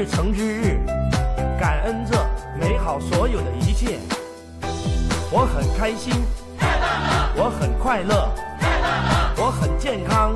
日成之日，感恩这美好所有的一切，我很开心，我很快乐，我很健康，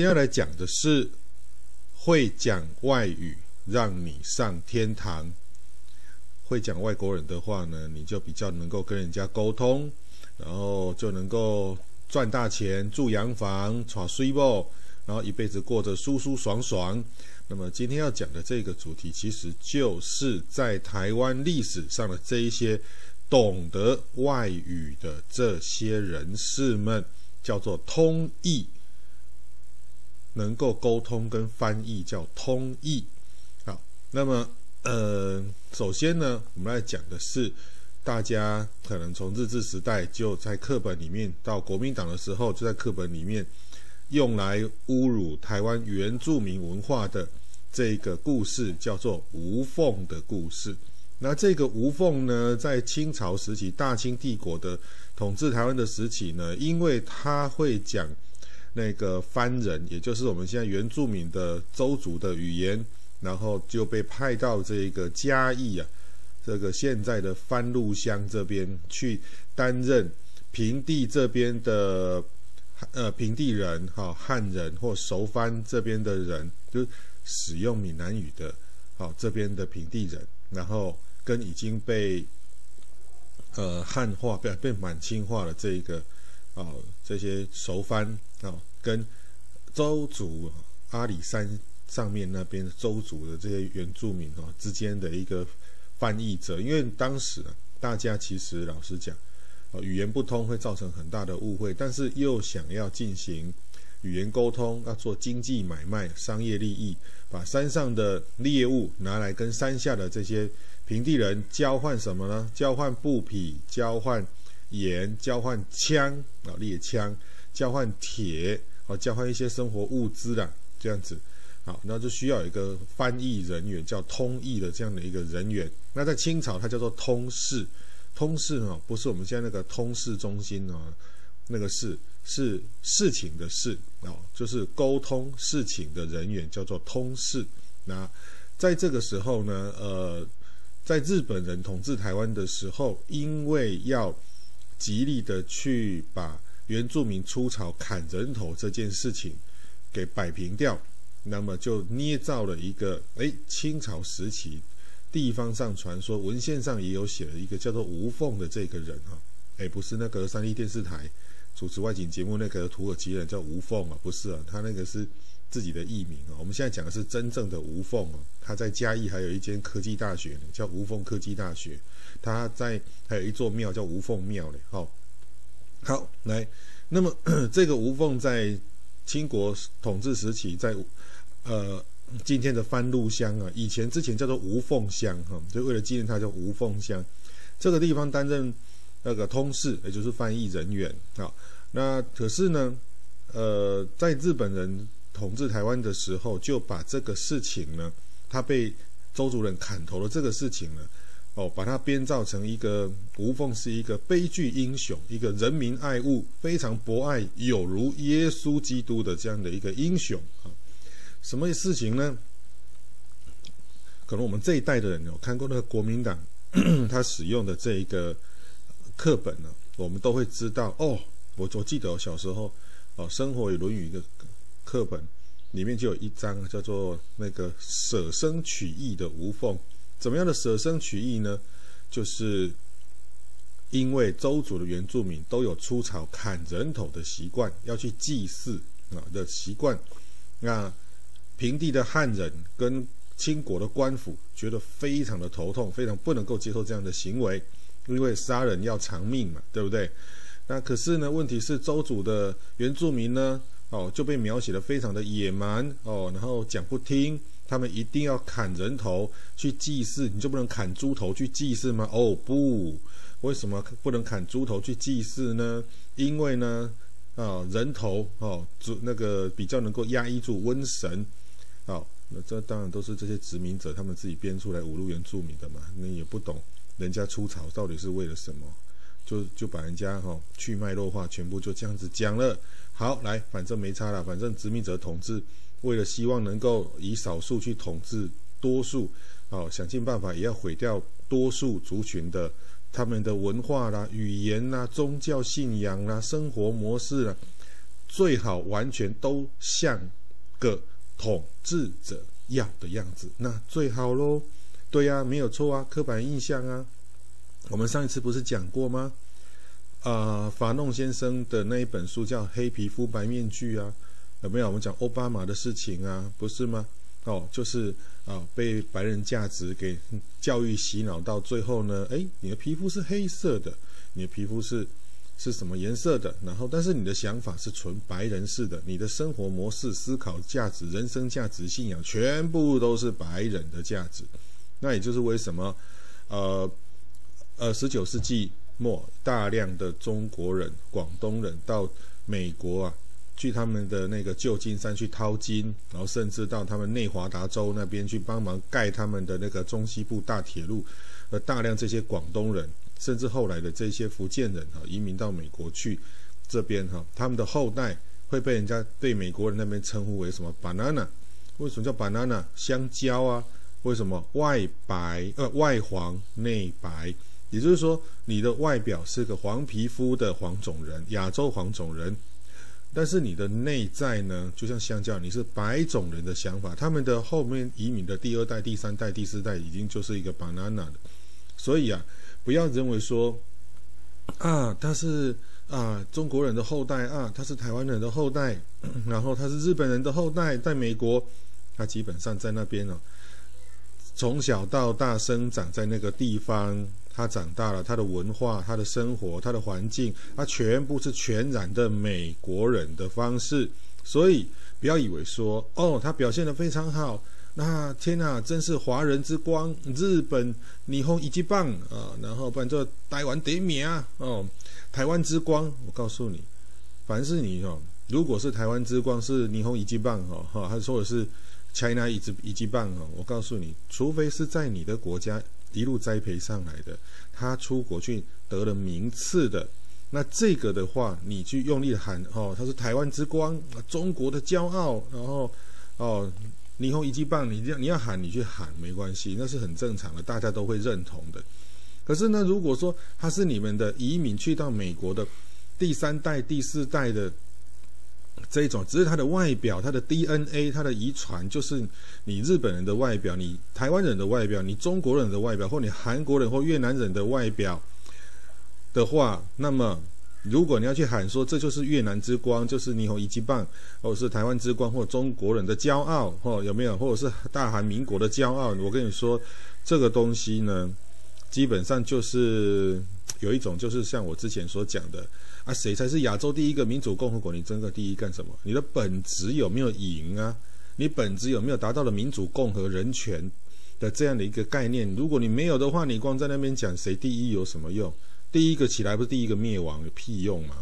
今天要来讲的是会讲外语，让你上天堂。会讲外国人的话呢，你就比较能够跟人家沟通，然后就能够赚大钱、住洋房、娶水某，然后一辈子过得舒舒爽爽。那么今天要讲的这个主题，其实就是在台湾历史上的这一些懂得外语的这些人士们，叫做通译，能够沟通跟翻译叫通译。好，那么。呃，首先呢，我们来讲的是，大家可能从日治时代就在课本里面，到国民党的时候就在课本里面用来侮辱台湾原住民文化的这个故事，叫做吴凤的故事。那这个吴凤呢，在清朝时期，大清帝国的统治台湾的时期呢，因为他会讲那个番人，也就是我们现在原住民的邹族的语言。然后就被派到这个嘉义啊，这个现在的番路乡这边去担任平地这边的呃平地人哈、汉人或熟番这边的人，就使用闽南语的好、这边的平地人，然后跟已经被呃汉化被被满清化的这一个、哦、这些熟番、哦、跟周族阿里山。上面那边周族的这些原住民哦之间的一个翻译者，因为当时啊，大家其实老实讲，语言不通会造成很大的误会，但是又想要进行语言沟通，要做经济买卖、商业利益，把山上的猎物拿来跟山下的这些平地人交换什么呢？交换布匹、交换盐、交换枪啊猎枪、交换铁啊，交换一些生活物资的这样子。好，那就需要一个翻译人员，叫通译的这样的一个人员。那在清朝，它叫做通事。通事呢，不是我们现在那个通事中心啊，那个事是事情的事哦，就是沟通事情的人员叫做通事。那在这个时候呢，呃，在日本人统治台湾的时候，因为要极力的去把原住民出草砍人头这件事情给摆平掉。那么就捏造了一个，哎，清朝时期地方上传说文献上也有写了一个叫做吴凤的这个人哈，哎，不是那个三立电视台主持外景节目那个土耳其人叫吴凤啊，不是啊，他那个是自己的艺名啊。我们现在讲的是真正的吴凤啊，他在嘉义还有一间科技大学呢，叫吴凤科技大学，他在还有一座庙叫吴凤庙嘞。好，好来，那么 这个吴凤在清国统治时期在。呃，今天的番路乡啊，以前之前叫做吴凤乡哈，就为了纪念他叫吴凤乡。这个地方担任那个通事，也就是翻译人员啊。那可是呢，呃，在日本人统治台湾的时候，就把这个事情呢，他被周族人砍头的这个事情呢，哦，把它编造成一个吴凤是一个悲剧英雄，一个人民爱物，非常博爱，有如耶稣基督的这样的一个英雄啊。什么事情呢？可能我们这一代的人有看过那个国民党 他使用的这一个课本呢，我们都会知道哦。我我记得我小时候哦，《生活与论语》一个课本里面就有一章叫做那个舍生取义的吴凤。怎么样的舍生取义呢？就是因为周族的原住民都有出草砍人头的习惯，要去祭祀啊的习惯，那。平地的汉人跟清国的官府觉得非常的头痛，非常不能够接受这样的行为，因为杀人要偿命嘛，对不对？那可是呢，问题是周族的原住民呢，哦，就被描写得非常的野蛮哦，然后讲不听，他们一定要砍人头去祭祀，你就不能砍猪头去祭祀吗？哦不，为什么不能砍猪头去祭祀呢？因为呢，啊、哦，人头哦，那个比较能够压抑住瘟神，好、哦，那这当然都是这些殖民者他们自己编出来侮辱原住民的嘛，你也不懂人家出草到底是为了什么，就就把人家哈、哦、去脉络化，全部就这样子讲了。好，来，反正没差了，反正殖民者统治，为了希望能够以少数去统治多数，哦，想尽办法也要毁掉多数族群的。他们的文化啦、语言啦、宗教信仰啦、生活模式啦，最好完全都像个统治者要的样子，那最好喽。对呀、啊，没有错啊，刻板印象啊。我们上一次不是讲过吗？啊、法弄先生的那一本书叫《黑皮肤白面具》啊，有没有？我们讲奥巴马的事情啊，不是吗？哦，就是啊、被白人价值给教育洗脑到最后呢，诶，你的皮肤是黑色的，你的皮肤是是什么颜色的？然后，但是你的想法是纯白人式的，你的生活模式、思考价值、人生价值、信仰，全部都是白人的价值。那也就是为什么，呃呃，十九世纪末大量的中国人、广东人到美国啊。去他们的那个旧金山去淘金，然后甚至到他们内华达州那边去帮忙盖他们的那个中西部大铁路，而大量这些广东人，甚至后来的这些福建人哈，移民到美国去这边哈，他们的后代会被人家对美国人那边称呼为什么 banana？为什么叫 banana？香蕉啊？为什么外白呃外黄内白？也就是说你的外表是个黄皮肤的黄种人，亚洲黄种人。但是你的内在呢，就像香蕉，你是白种人的想法，他们的后面移民的第二代、第三代、第四代已经就是一个 banana 的，所以啊，不要认为说啊，他是啊中国人的后代啊，他是台湾人的后代，然后他是日本人的后代，在美国，他基本上在那边呢、啊，从小到大生长在那个地方。他长大了，他的文化、他的生活、他的环境，他全部是全然的美国人的方式。所以不要以为说，哦，他表现得非常好，那天哪，真是华人之光，日本霓虹一级棒啊！然后不然就台湾第一名啊！哦，台湾之光，我告诉你，凡是你哦，如果是台湾之光是霓虹一级棒哦，哈，还说的是 China 一级一级棒哦，我告诉你，除非是在你的国家。一路栽培上来的，他出国去得了名次的，那这个的话，你去用力喊哦，他是台湾之光，中国的骄傲，然后哦，霓虹一级棒，你这样你要喊，你去喊没关系，那是很正常的，大家都会认同的。可是呢，如果说他是你们的移民去到美国的第三代、第四代的。这一种只是他的外表，他的 DNA，他的遗传，就是你日本人的外表，你台湾人的外表，你中国人的外表，或你韩国人或越南人的外表的话，那么如果你要去喊说这就是越南之光，就是霓虹一级棒，或者是台湾之光，或中国人的骄傲，或有没有，或者是大韩民国的骄傲？我跟你说，这个东西呢，基本上就是有一种，就是像我之前所讲的。啊，谁才是亚洲第一个民主共和国？你争个第一干什么？你的本质有没有赢啊？你本质有没有达到了民主共和人权的这样的一个概念？如果你没有的话，你光在那边讲谁第一有什么用？第一个起来不是第一个灭亡，有屁用嘛？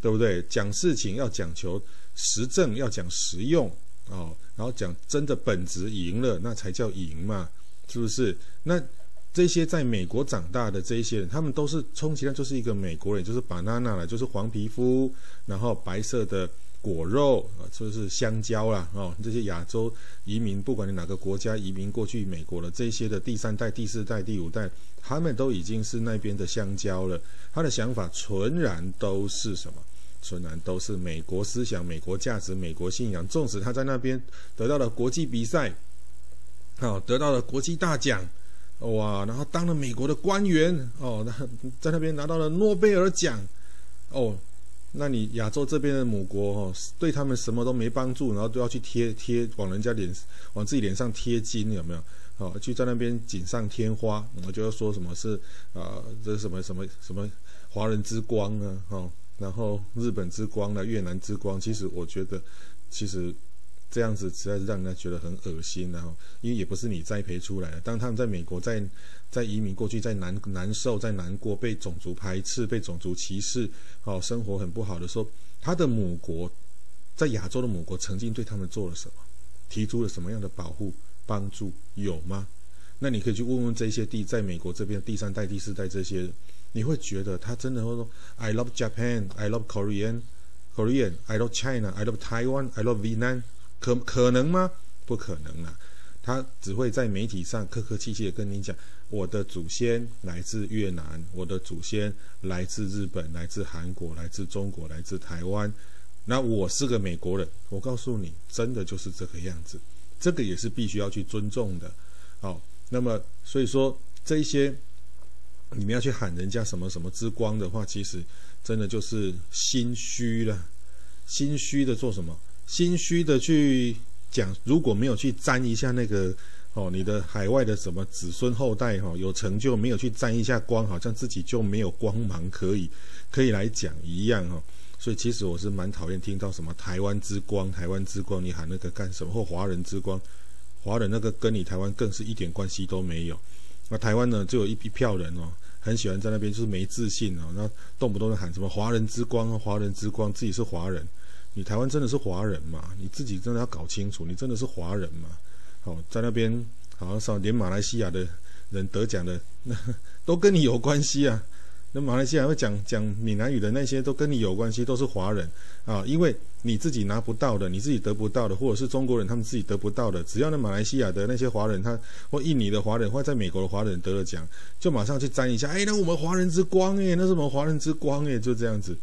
对不对？讲事情要讲求实证，要讲实用哦，然后讲真的本质赢了，那才叫赢嘛，是不是？那。这些在美国长大的这一些人，他们都是充其量就是一个美国人，就是 banana 了，就是黄皮肤，然后白色的果肉啊，就是香蕉啦哦。这些亚洲移民，不管你哪个国家移民过去美国了，这些的第三代、第四代、第五代，他们都已经是那边的香蕉了。他的想法纯然都是什么？纯然都是美国思想、美国价值、美国信仰。纵使他在那边得到了国际比赛，好，得到了国际大奖。哇，然后当了美国的官员哦，那 在那边拿到了诺贝尔奖哦，那你亚洲这边的母国哦，对他们什么都没帮助，然后都要去贴贴往人家脸往自己脸上贴金，有没有？哦，就在那边锦上添花，我就要说什么是啊、这是什么什么什么华人之光啊，哦，然后日本之光呢，越南之光，其实我觉得，其实这样子实在是让人家觉得很恶心，然后因为也不是你栽培出来的，当他们在美国在在移民过去，在难难受，在难过，被种族排斥，被种族歧视，哦，生活很不好的时候，他的母国在亚洲的母国曾经对他们做了什么，提出了什么样的保护？帮助有吗？那你可以去问问这些地，在美国这边第三代、第四代这些人，你会觉得他真的会说：“I love Japan, I love Korean, Korean, I love China, I love Taiwan, I love Vietnam。”可可能吗？不可能啊！他只会在媒体上客客气气的跟你讲：“我的祖先来自越南，我的祖先来自日本，来自韩国，来自中国，来自台湾。”那我是个美国人，我告诉你，真的就是这个样子。这个也是必须要去尊重的，好，那么所以说这些你们要去喊人家什么什么之光的话，其实真的就是心虚了，心虚的做什么？心虚的去讲，如果没有去沾一下那个哦，你的海外的什么子孙后代哈、哦，有成就没有去沾一下光，好像自己就没有光芒可以可以来讲一样哈、哦。所以其实我是蛮讨厌听到什么台湾之光，台湾之光，你喊那个干什么？或华人之光，华人那个跟你台湾更是一点关系都没有。那台湾呢，就有一一票人哦，很喜欢在那边就是没自信哦，那动不动就喊什么华人之光，华人之光，自己是华人。你台湾真的是华人吗？你自己真的要搞清楚，你真的是华人吗？好，在那边好像说连马来西亚的人得奖的，那都跟你有关系啊。那马来西亚会讲讲闽南语的那些都跟你有关系，都是华人啊，因为你自己拿不到的，你自己得不到的，或者是中国人他们自己得不到的，只要那马来西亚的那些华人，他或印尼的华人，或在美国的华人得了奖，就马上去沾一下，哎，那我们华人之光哎，那是我们华人之光哎，就这样子，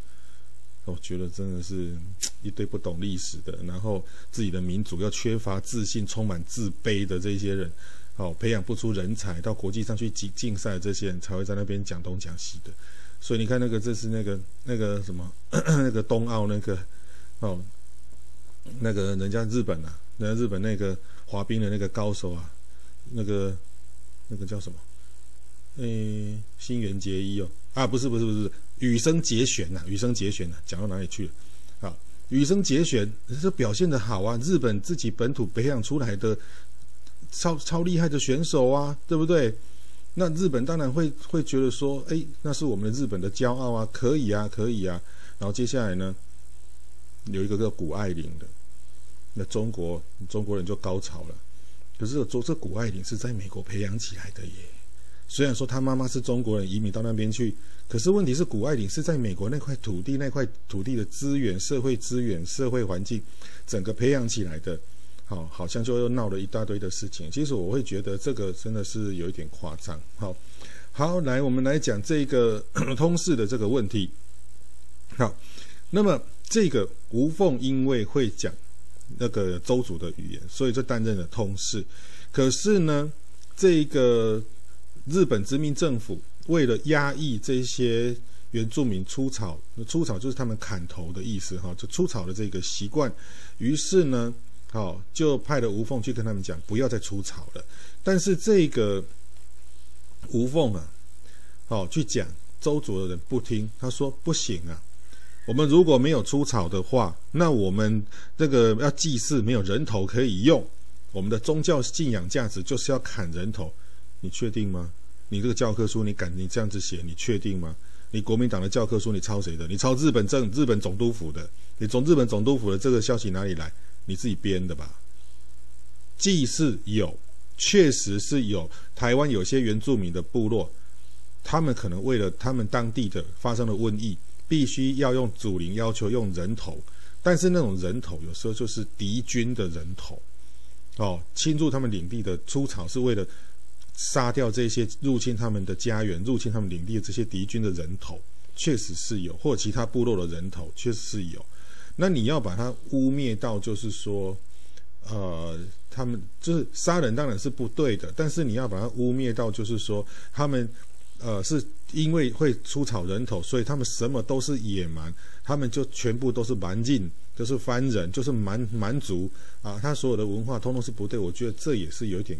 我觉得真的是一堆不懂历史的，然后自己的民族又缺乏自信、充满自卑的这些人。哦，培养不出人才，到国际上去竞竞赛，这些人才会在那边讲东讲西的。所以你看，那个这是那个那个什么 那个冬奥那个哦，那个人家日本啊，人家日本那个滑冰的那个高手啊，那个那个叫什么？诶，新垣结衣哦，啊，不是不是不是，羽生结弦呐，羽生结弦呐，讲到哪里去了？羽生结弦这表现得好啊，日本自己本土培养出来的。超超厉害的选手啊，对不对？那日本当然会会觉得说，哎，那是我们日本的骄傲啊，可以啊，可以啊。然后接下来呢，有一个叫谷爱凌的，那中国中国人就高潮了。可是这这谷爱凌是在美国培养起来的耶，虽然说他妈妈是中国人，移民到那边去，可是问题是谷爱凌是在美国那块土地那块土地的资源、社会资源、社会环境，整个培养起来的。好，好像就又闹了一大堆的事情。其实我会觉得这个真的是有一点夸张。好，好，来，我们来讲这个 通识的这个问题。好，那么这个吴凤因为会讲那个邹族的语言，所以就担任了通识。可是呢，这个日本殖民政府为了压抑这些原住民出草，那出草就是他们砍头的意思，哈，就出草的这个习惯。于是呢。好、就派了吴凤去跟他们讲，不要再出草了。但是这个吴凤啊，好、去讲，周族的人不听，他说不行啊，我们如果没有出草的话，那我们这个要祭祀没有人头可以用，我们的宗教信仰价值就是要砍人头。你确定吗？你这个教科书你敢你这样子写？你确定吗？你国民党的教科书你抄谁的？你抄日本政日本总督府的？你从日本总督府的这个消息哪里来？你自己编的吧？祭祀有，确实是有。台湾有些原住民的部落，他们可能为了他们当地的发生了瘟疫，必须要用祖灵要求用人头，但是那种人头有时候就是敌军的人头，哦，侵入他们领地的出草是为了杀掉这些入侵他们的家园、入侵他们领地的这些敌军的人头，确实是有，或其他部落的人头，确实是有。那你要把它污蔑到，就是说，呃，他们就是杀人当然是不对的，但是你要把它污蔑到，就是说，他们呃是因为会出草人头，所以他们什么都是野蛮，他们就全部都是蛮劲，就是番人，就是蛮蛮族啊，他所有的文化通通是不对。我觉得这也是有点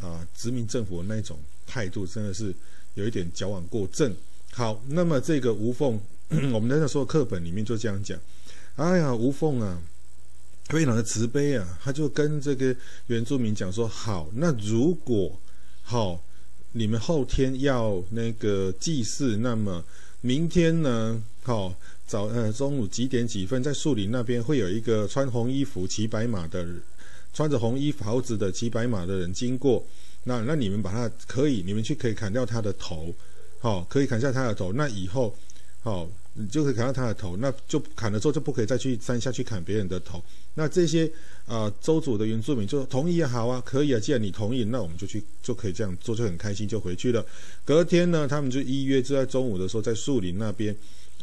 啊殖民政府的那种态度，真的是有一点矫枉过正。好，那么这个吴凤，我们在那时候课本里面就这样讲。哎呀，吴凤啊，非常的慈悲啊，他就跟这个原住民讲说：好，那如果好，你们后天要那个祭祀，那么明天呢，好早呃中午几点几分，在树林那边会有一个穿红衣服、骑白马的，穿着红衣袍子的骑白马的人经过。那那你们把他可以，你们去可以砍掉他的头，好，可以砍下他的头。那以后，好。你就可以砍到他的头，那就砍了之后就不可以再去山下去砍别人的头。那这些啊、呃、邹族的原住民就同意也好啊，可以啊，既然你同意，那我们就去就可以这样做，就很开心就回去了。隔天呢，他们就依约就在中午的时候在树林那边，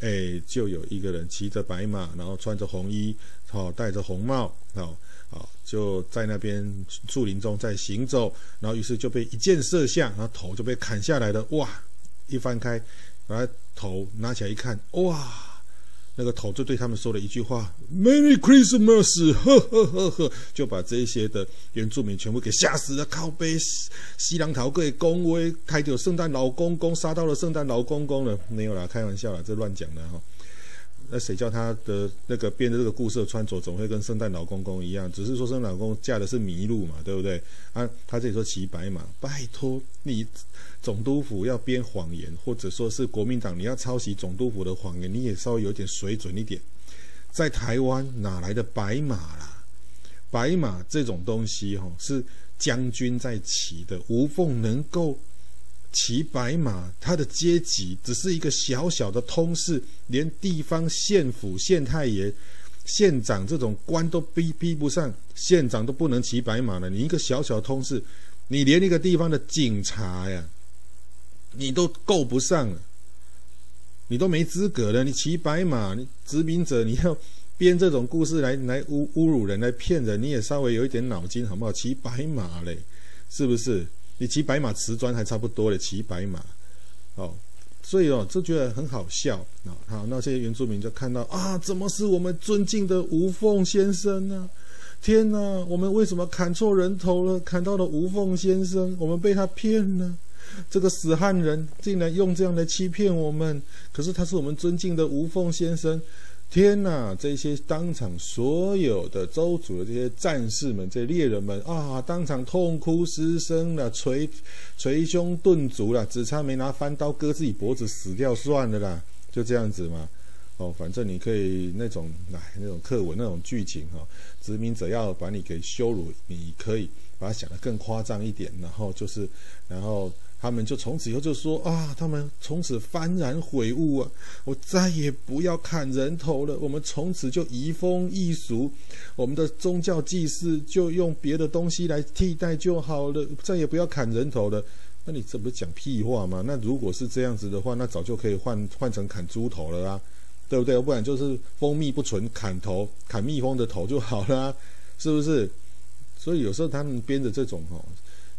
哎，就有一个人骑着白马，然后穿着红衣，好、戴着红帽，好、啊、就在那边树林中在行走，然后于是就被一箭射下，然后头就被砍下来了。哇，一翻开。把头拿起来一看，哇，那个头就对他们说了一句话：“Merry Christmas！” 呵呵呵呵，就把这些的原住民全部给吓死了。靠背西凉头给恭威，开掉圣诞老公公，杀到了圣诞老公公了。没有啦，开玩笑啦，这乱讲的哈。那谁叫他的那个编的这个故事的穿着总会跟圣诞老公公一样？只是说圣诞老公嫁的是麋鹿嘛，对不对？啊，他这里说骑白马，拜托你总督府要编谎言，或者说是国民党你要抄袭总督府的谎言，你也稍微有点水准一点。在台湾哪来的白马啦？白马这种东西哈，是将军在骑的，无缝能够。骑白马，他的阶级只是一个小小的通事，连地方县府、县太爷、县长这种官都逼逼不上，县长都不能骑白马了。你一个小小的通事，你连一个地方的警察呀，你都够不上了，你都没资格了。你骑白马，你殖民者，你要编这种故事来 来侮侮辱人，来骗人，你也稍微有一点脑筋好不好？骑白马嘞，是不是？你骑白马瓷砖还差不多嘞，骑白马，哦，所以哦，就觉得很好笑啊。好，那些原住民就看到啊，怎么是我们尊敬的吴凤先生呢？天哪，我们为什么砍错人头了？砍到了吴凤先生，我们被他骗了。这个死汉人竟然用这样来欺骗我们，可是他是我们尊敬的吴凤先生。天哪！这些当场所有的州主的这些战士们、这些猎人们啊，当场痛哭失声了，捶捶胸顿足了，只差没拿翻刀割自己脖子死掉算了啦，就这样子嘛。哦，反正你可以那种哎那种课文那种剧情哈、殖民者要把你给羞辱，你可以把它想得更夸张一点，然后就是然后。他们就从此以后就说啊，他们从此幡然悔悟啊，我再也不要砍人头了。我们从此就移风易俗，我们的宗教祭祀就用别的东西来替代就好了，再也不要砍人头了。那你这不是讲屁话吗？那如果是这样子的话，那早就可以换换成砍猪头了啊，对不对？不然就是蜂蜜不纯，砍头砍蜜蜂的头就好了，是不是？所以有时候他们编的这种哈。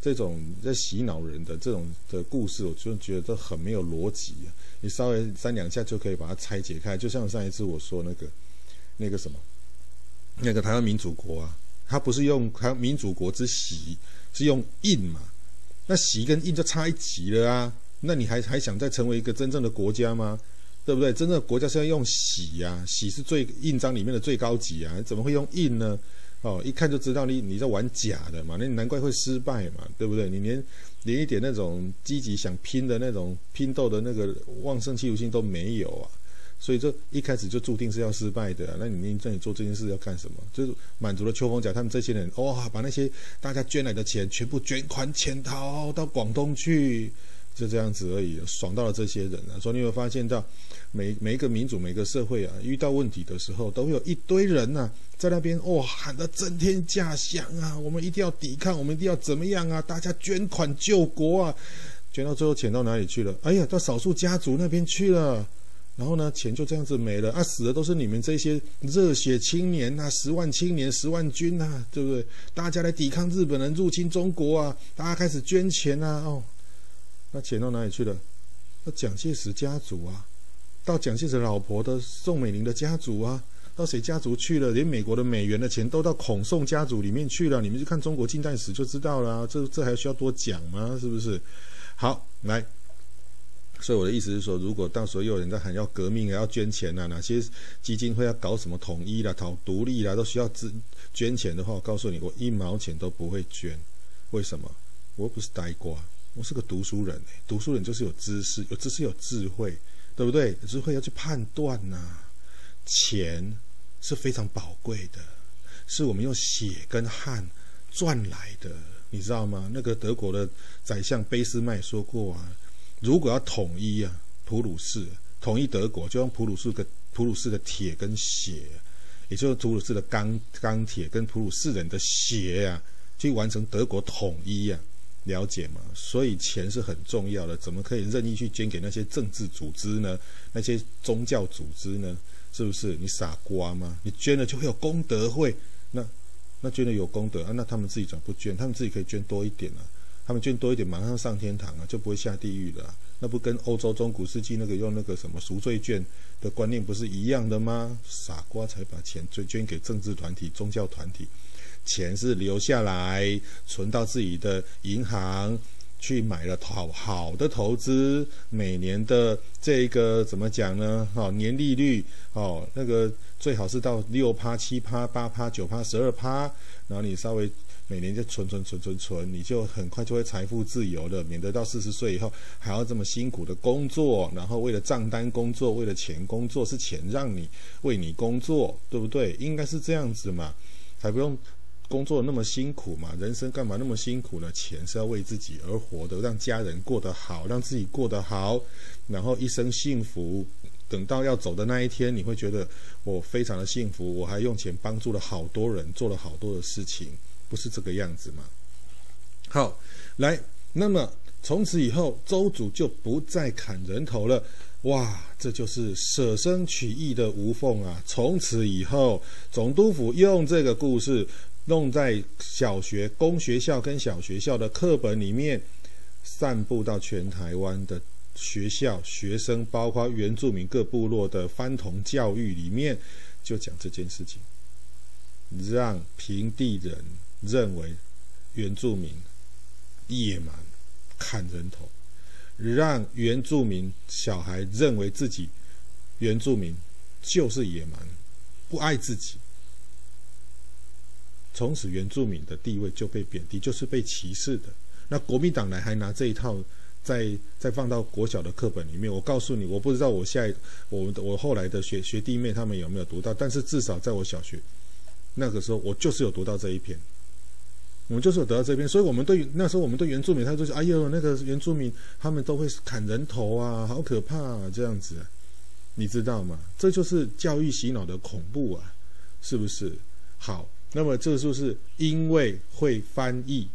这种在洗脑人的这种的故事，我就觉得很没有逻辑啊！你稍微三两下就可以把它拆解开，就像上一次我说那个那个什么，那个台湾民主国啊，它不是用台湾民主国之习，是用印嘛？那习跟印就差一级了啊！那你还还想再成为一个真正的国家吗？对不对？真正的国家是要用习呀，习是最印章里面的最高级啊，怎么会用印呢？哦，一看就知道你你在玩假的嘛，那你难怪会失败嘛，对不对？你连连一点那种积极想拼的那种拼斗的那个旺盛企图心都没有啊，所以这一开始就注定是要失败的。那你在你做这件事要干什么？就是满足了邱逢甲他们这些人，哇，把那些大家捐来的钱全部捐款潜逃到广东去。就这样子而已，爽到了这些人啊！所以你会发现到每每一个民主、每个社会啊，遇到问题的时候，都会有一堆人呐、啊，在那边哇喊得震天价响啊！我们一定要抵抗，我们一定要怎么样啊？大家捐款救国啊！捐到最后钱到哪里去了？哎呀，到少数家族那边去了。然后呢，钱就这样子没了啊！死的都是你们这些热血青年呐，十万青年、十万军呐，对不对？大家来抵抗日本人入侵中国啊！大家开始捐钱啊！哦。那钱到哪里去了？到蒋介石家族啊，到蒋介石老婆的宋美龄的家族啊，到谁家族去了？连美国的美元的钱都到孔宋家族里面去了。你们去看中国近代史就知道了。这这还需要多讲吗？是不是？好，来。所以我的意思是说，如果到时候又有人在喊要革命啊，要捐钱啊，哪些基金会要搞什么统一啦、讨独立啦，都需要资捐钱的话，我告诉你，我一毛钱都不会捐。为什么？我又不是呆瓜，我是个读书人。读书人就是有知识，有知识有智慧，对不对？有智慧要去判断呐。钱是非常宝贵的，是我们用血跟汗赚来的，你知道吗？那个德国的宰相俾斯麦说过啊。如果要统一啊，普鲁士统一德国，就用普鲁士的普鲁士的铁跟血，也就是普鲁士的钢钢铁跟普鲁士人的血啊，去完成德国统一啊，了解吗？所以钱是很重要的，怎么可以任意去捐给那些政治组织呢？那些宗教组织呢？是不是你傻瓜吗？你捐了就会有功德会，那那捐了有功德啊？那他们自己怎么不捐？他们自己可以捐多一点啊。他们捐多一点，马上上天堂啊，就不会下地狱了。那不跟欧洲中古世纪那个用那个什么赎罪券的观念不是一样的吗？傻瓜才把钱捐捐给政治团体、宗教团体，钱是留下来存到自己的银行去买了好好的投资，每年的这个怎么讲呢？哦，年利率哦，那个最好是到六趴、七趴、八趴、九趴、十二趴，然后你稍微。每年就存存存存存，你就很快就会财富自由了，免得到四十岁以后还要这么辛苦的工作，然后为了账单工作，为了钱工作，是钱让你为你工作，对不对？应该是这样子嘛，才不用工作那么辛苦嘛。人生干嘛那么辛苦呢？钱是要为自己而活的，让家人过得好，让自己过得好，然后一生幸福。等到要走的那一天，你会觉得我非常的幸福，我还用钱帮助了好多人，做了好多的事情。不是这个样子吗？好，来，那么从此以后，周主就不再砍人头了。哇，这就是舍生取义的吴凤啊！从此以后，总督府用这个故事弄在小学、公学校跟小学校的课本里面，散布到全台湾的学校、学生，包括原住民各部落的番童教育里面，就讲这件事情，让平地人。认为原住民野蛮，砍人头，让原住民小孩认为自己原住民就是野蛮，不爱自己，从此原住民的地位就被贬低，就是被歧视的。那国民党来还拿这一套再再放到国小的课本里面，我告诉你，我不知道我下一我我后来的学学弟妹他们有没有读到，但是至少在我小学那个时候，我就是有读到这一篇。我们就是有得到这篇，所以我们对那时候我们对原住民，他就说：“哎呦，那个原住民他们都会砍人头啊，好可怕啊，这样子，你知道吗？这就是教育洗脑的恐怖啊，是不是？好，那么这就是因为会翻译，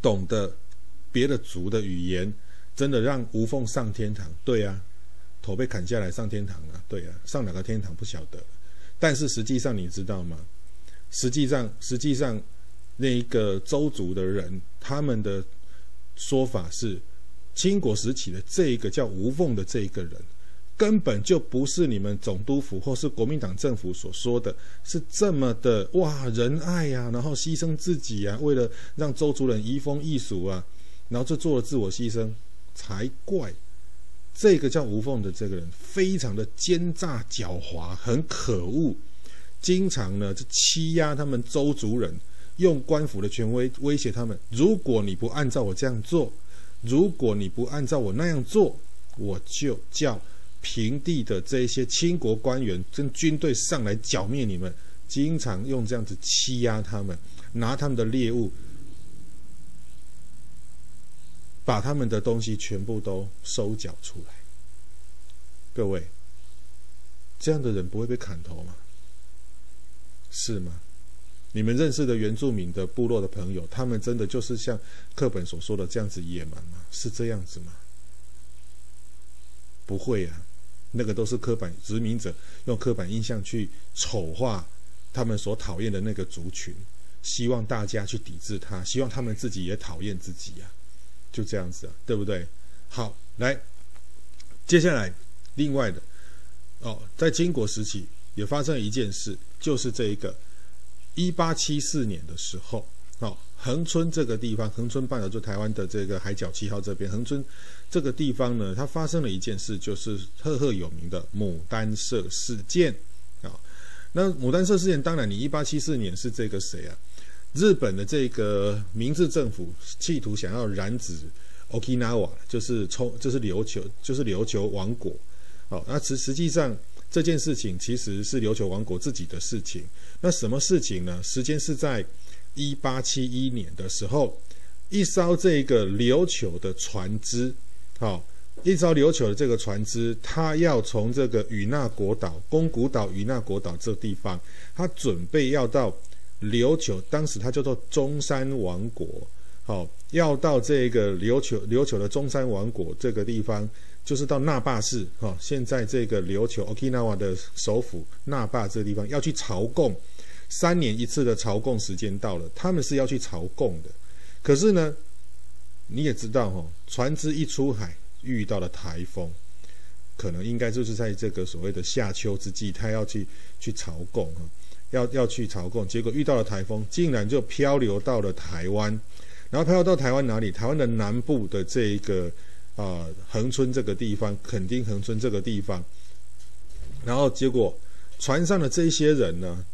懂得别的族的语言，真的让吴凤上天堂。对啊，头被砍下来上天堂啊，对啊，上哪个天堂不晓得。但是实际上你知道吗？实际上，实际上。那一个周族的人，他们的说法是，清国时期的这一个叫吴凤的这一个人，根本就不是你们总督府或是国民党政府所说的，是这么的哇仁爱呀、啊，然后牺牲自己啊，为了让周族人移风易俗啊，然后就做了自我牺牲才怪。这个叫吴凤的这个人，非常的奸诈狡猾，很可恶，经常呢就欺压他们周族人。用官府的权威威胁他们：如果你不按照我这样做，如果你不按照我那样做，我就叫平地的这些清国官员跟军队上来剿灭你们。经常用这样子欺压他们，拿他们的猎物，把他们的东西全部都收缴出来。各位，这样的人不会被砍头吗？是吗？你们认识的原住民的部落的朋友，他们真的就是像课本所说的这样子野蛮吗？是这样子吗？不会啊，那个都是刻板殖民者用刻板印象去丑化他们所讨厌的那个族群，希望大家去抵制他，希望他们自己也讨厌自己啊，就这样子啊，对不对？好，来，接下来另外的哦，在金国时期。也发生了一件事，就是这一个一八七四年的时候，哦，恒春这个地方，恒春半岛就台湾的这个海角七号这边，恒春这个地方呢，它发生了一件事，就是赫赫有名的牡丹社事件啊。那牡丹社事件，当然你一八七四年是这个谁啊？日本的这个明治政府企图想要染指 Okinawa，就是冲，就是琉球，就是琉球王国。好，那实实际上这件事情其实是琉球王国自己的事情。那什么事情呢？时间是在一八七一年的时候，一艘这个琉球的船只，好，一艘琉球的这个船只，它要从这个与那国岛、宫古岛、与那国岛这地方，它准备要到。琉球当时它叫做中山王国，好，要到这个琉球琉球的中山王国这个地方，就是到那霸市，哈，现在这个琉球 Okinawa 的首府那霸这个地方要去朝贡，三年一次的朝贡时间到了，他们是要去朝贡的，可是呢，你也知道哈，船只一出海遇到了台风，可能应该就是在这个所谓的夏秋之际，他要去去朝贡哈。要要去朝贡，结果遇到了台风，竟然就漂流到了台湾，然后漂流到台湾哪里？台湾的南部的这一个啊恒春这个地方，垦丁恒春这个地方，然后结果船上的这些人呢，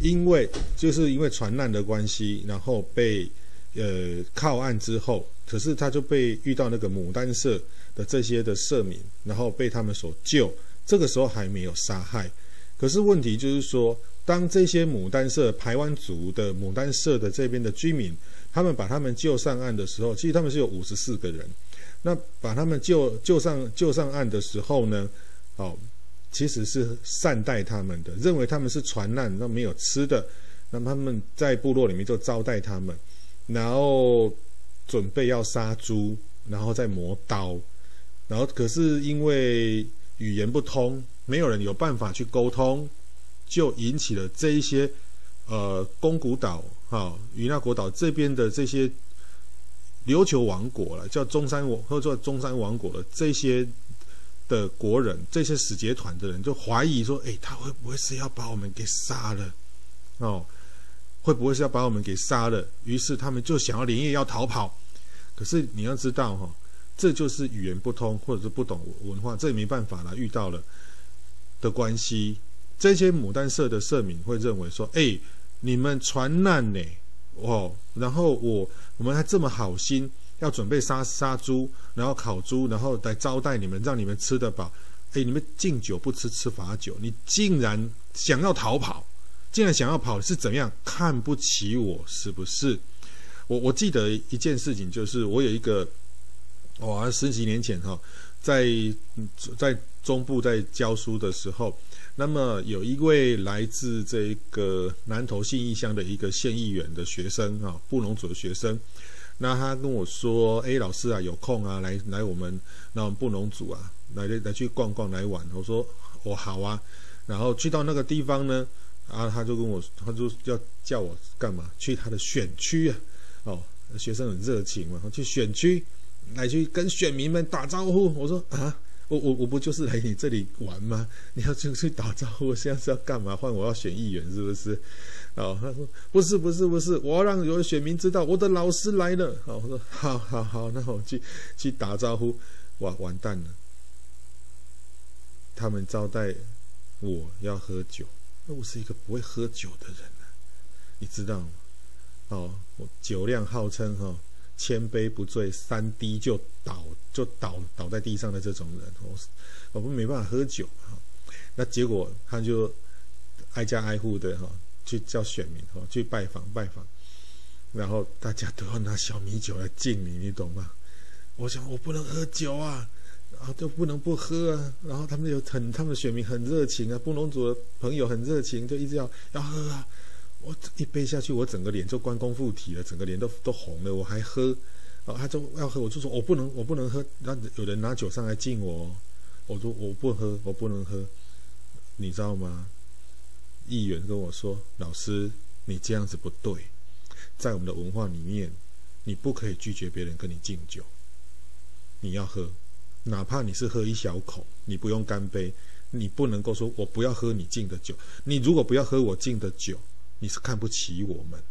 因为就是因为船难的关系，然后被呃靠岸之后，可是他就被遇到那个牡丹社的这些的社民，然后被他们所救，这个时候还没有杀害，可是问题就是说。当这些牡丹社排湾族的牡丹社的这边的居民，他们把他们救上岸的时候，其实他们是有五十四个人。那把他们救救上救上岸的时候呢，哦，其实是善待他们的，认为他们是船难，那没有吃的，那他们在部落里面就招待他们，然后准备要杀猪，然后再磨刀，然后可是因为语言不通，没有人有办法去沟通。就引起了这一些，呃，宫古岛、哈与那国岛这边的这些琉球王国了，叫中山王或者中山王国的这些的国人，这些使节团的人就怀疑说，哎，他会不会是要把我们给杀了？哦，会不会是要把我们给杀了？于是他们就想要连夜要逃跑。可是你要知道，哈，这就是语言不通或者是不懂文化，这也没办法了，遇到了的关系。这些牡丹社的社民会认为说：“哎，你们船难呢，哦，然后我我们还这么好心，要准备杀杀猪，然后烤猪，然后来招待你们，让你们吃得饱。哎，你们敬酒不吃吃罚酒，你竟然想要逃跑，竟然想要跑是怎样？看不起我是不是？我我记得一件事情，就是我有一个，哇，十几年前哈，在在中部在教书的时候。”那么有一位来自这个南投信义乡的一个县议员的学生啊，布农族的学生，那他跟我说：“哎，老师啊，有空啊，来来我们那我们布农组啊，来来去逛逛来玩。”我说：“我、哦、好啊。”然后去到那个地方呢，啊，他就跟我，他就要叫我干嘛？去他的选区啊，哦，学生很热情嘛，去选区来去跟选民们打招呼。我说：“啊。”我我我不就是来你这里玩吗？你要出去打招呼，现在是要干嘛？换我要选议员是不是？哦，他说不是不是不是，我要让有的选民知道我的老师来了。好，我说好好好，那我去去打招呼。哇，完蛋了！他们招待我要喝酒，那我是一个不会喝酒的人啊，你知道吗？哦，我酒量号称哈。千杯不醉，三滴就倒就倒倒在地上的这种人，我我们没办法喝酒哈。那结果他就挨家挨户的哈去叫选民哈去拜访拜访，然后大家都要拿小米酒来敬你，你懂吗？我想我不能喝酒啊，啊都不能不喝啊。然后他们有很他们选民很热情啊，布农族的朋友很热情，就一直要要喝啊。我一杯下去，我整个脸就关公附体了，整个脸都都红了。我还喝，啊，他就要喝，我就说我不能，我不能喝。那有人拿酒上来敬我，我说我不喝，我不能喝，你知道吗？议员跟我说，老师，你这样子不对，在我们的文化里面，你不可以拒绝别人跟你敬酒，你要喝，哪怕你是喝一小口，你不用干杯，你不能够说我不要喝你敬的酒。你如果不要喝我敬的酒，你是看不起我们。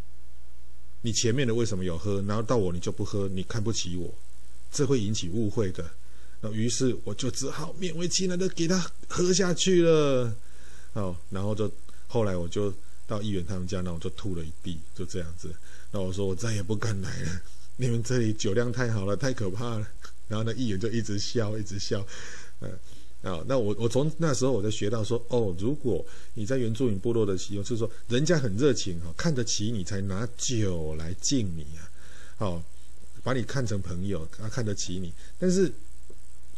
你前面的为什么有喝，然后到我你就不喝，你看不起我，这会引起误会的。那于是我就只好勉为其难的给他喝下去了。哦，然后就后来我就到议员他们家，那我就吐了一地，就这样子。那我说我再也不敢来了，你们这里酒量太好了，太可怕了。然后那议员就一直笑，一直笑。嗯，啊，那我我从那时候我就学到说，哦，如果你在原住民部落的时候，就是说人家很热情哈，看得起你才拿酒来敬你啊，好，把你看成朋友，他看得起你，但是。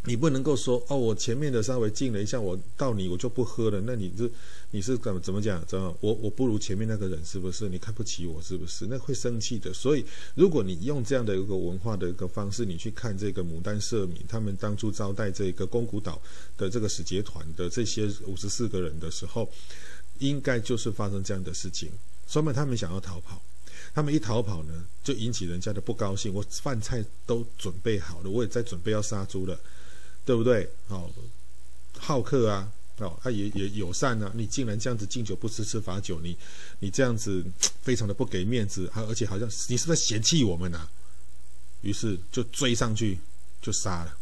你不能够说哦，我前面的稍微敬了一下，我到你我就不喝了。那你这你是怎么怎么讲？怎么我我不如前面那个人是不是？你看不起我是不是？那会生气的。所以，如果你用这样的一个文化的一个方式，你去看这个牡丹社民他们当初招待这个宫古岛的这个使节团的这些五十四个人的时候，应该就是发生这样的事情。说明他们想要逃跑，他们一逃跑呢，就引起人家的不高兴。我饭菜都准备好了，我也在准备要杀猪了。对不对？好，好客啊，哦，他也也友善啊。你竟然这样子敬酒不吃吃罚酒，你你这样子非常的不给面子，还而且好像你是不是嫌弃我们啊？于是就追上去就杀了，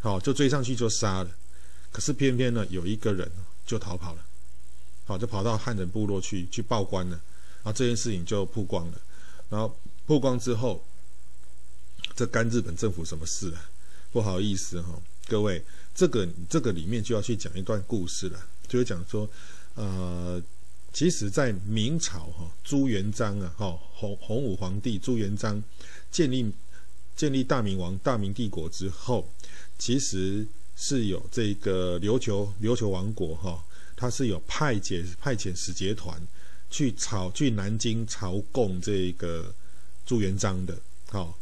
好，就追上去就杀了。可是偏偏呢，有一个人就逃跑了，好，就跑到汉人部落去去报官了，然后这件事情就曝光了。然后曝光之后，这干日本政府什么事啊？不好意思哈，各位，这个这个里面就要去讲一段故事了，就是讲说，呃，其实，在明朝哈，朱元璋啊，哈，洪洪武皇帝朱元璋建立建立大明王大明帝国之后，其实是有这个琉球琉球王国哈，他是有派遣派遣使节团去朝去南京朝贡这个朱元璋的，好。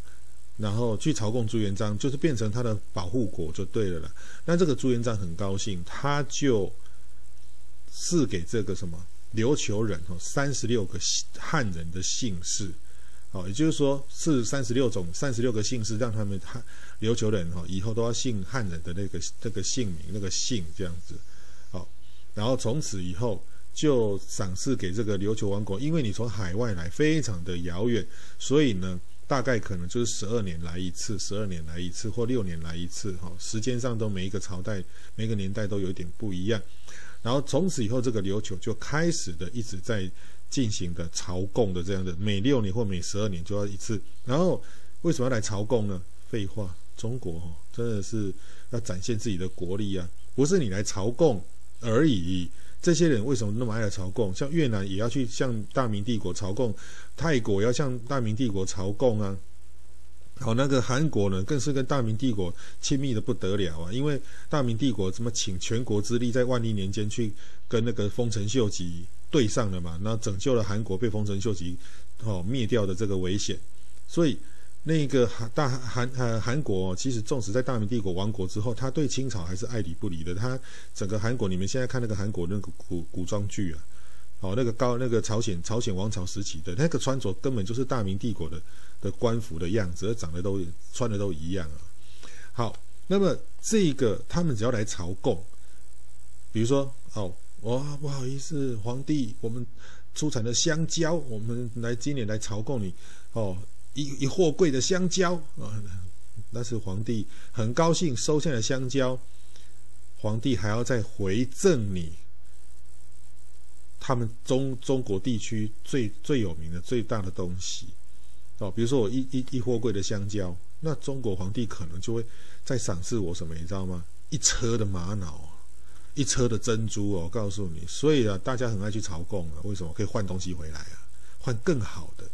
然后去朝贡朱元璋，就是变成他的保护国就对了啦。那这个朱元璋很高兴，他就赐给这个什么琉球人哦，三十六个汉人的姓氏，哦，也就是说是三十六种三十六个姓氏，让他们汉琉球人哈以后都要姓汉人的那个那个姓名那个姓这样子，好，然后从此以后就赏赐给这个琉球王国，因为你从海外来非常的遥远，所以呢。大概可能就是十二年来一次，十二年来一次或六年来一次，哈，时间上都每一个朝代、每个年代都有点不一样。然后从此以后，这个琉球就开始的一直在进行的朝贡的这样的，每六年或每十二年就要一次。然后为什么要来朝贡呢？废话，中国哈真的是要展现自己的国力啊，不是你来朝贡而已。这些人为什么那么爱来朝贡？像越南也要去向大明帝国朝贡，泰国要向大明帝国朝贡啊。好，那个韩国呢，更是跟大明帝国亲密的不得了啊。因为大明帝国怎么倾全国之力，在万历年间去跟那个丰臣秀吉对上了嘛，那拯救了韩国被丰臣秀吉哦灭掉的这个危险，所以。那个韩大韩呃韩国，其实纵使在大明帝国亡国之后，他对清朝还是爱理不理的。他整个韩国，你们现在看那个韩国那个古古装剧啊，哦，那个高那个朝鲜朝鲜王朝时期的那个穿着，根本就是大明帝国的的官服的样子，长得都穿的都一样啊。好，那么这个他们只要来朝贡，比如说哦，哇不好意思，皇帝，我们出产的香蕉，我们来今年来朝贡你哦。一一货柜的香蕉啊，那是皇帝很高兴收下的香蕉，皇帝还要再回赠你他们中中国地区最最有名的最大的东西哦，比如说我一一一货柜的香蕉，那中国皇帝可能就会再赏赐我什么，你知道吗？一车的玛瑙，一车的珍珠哦，我告诉你，所以啊，大家很爱去朝贡啊，为什么可以换东西回来啊？换更好的。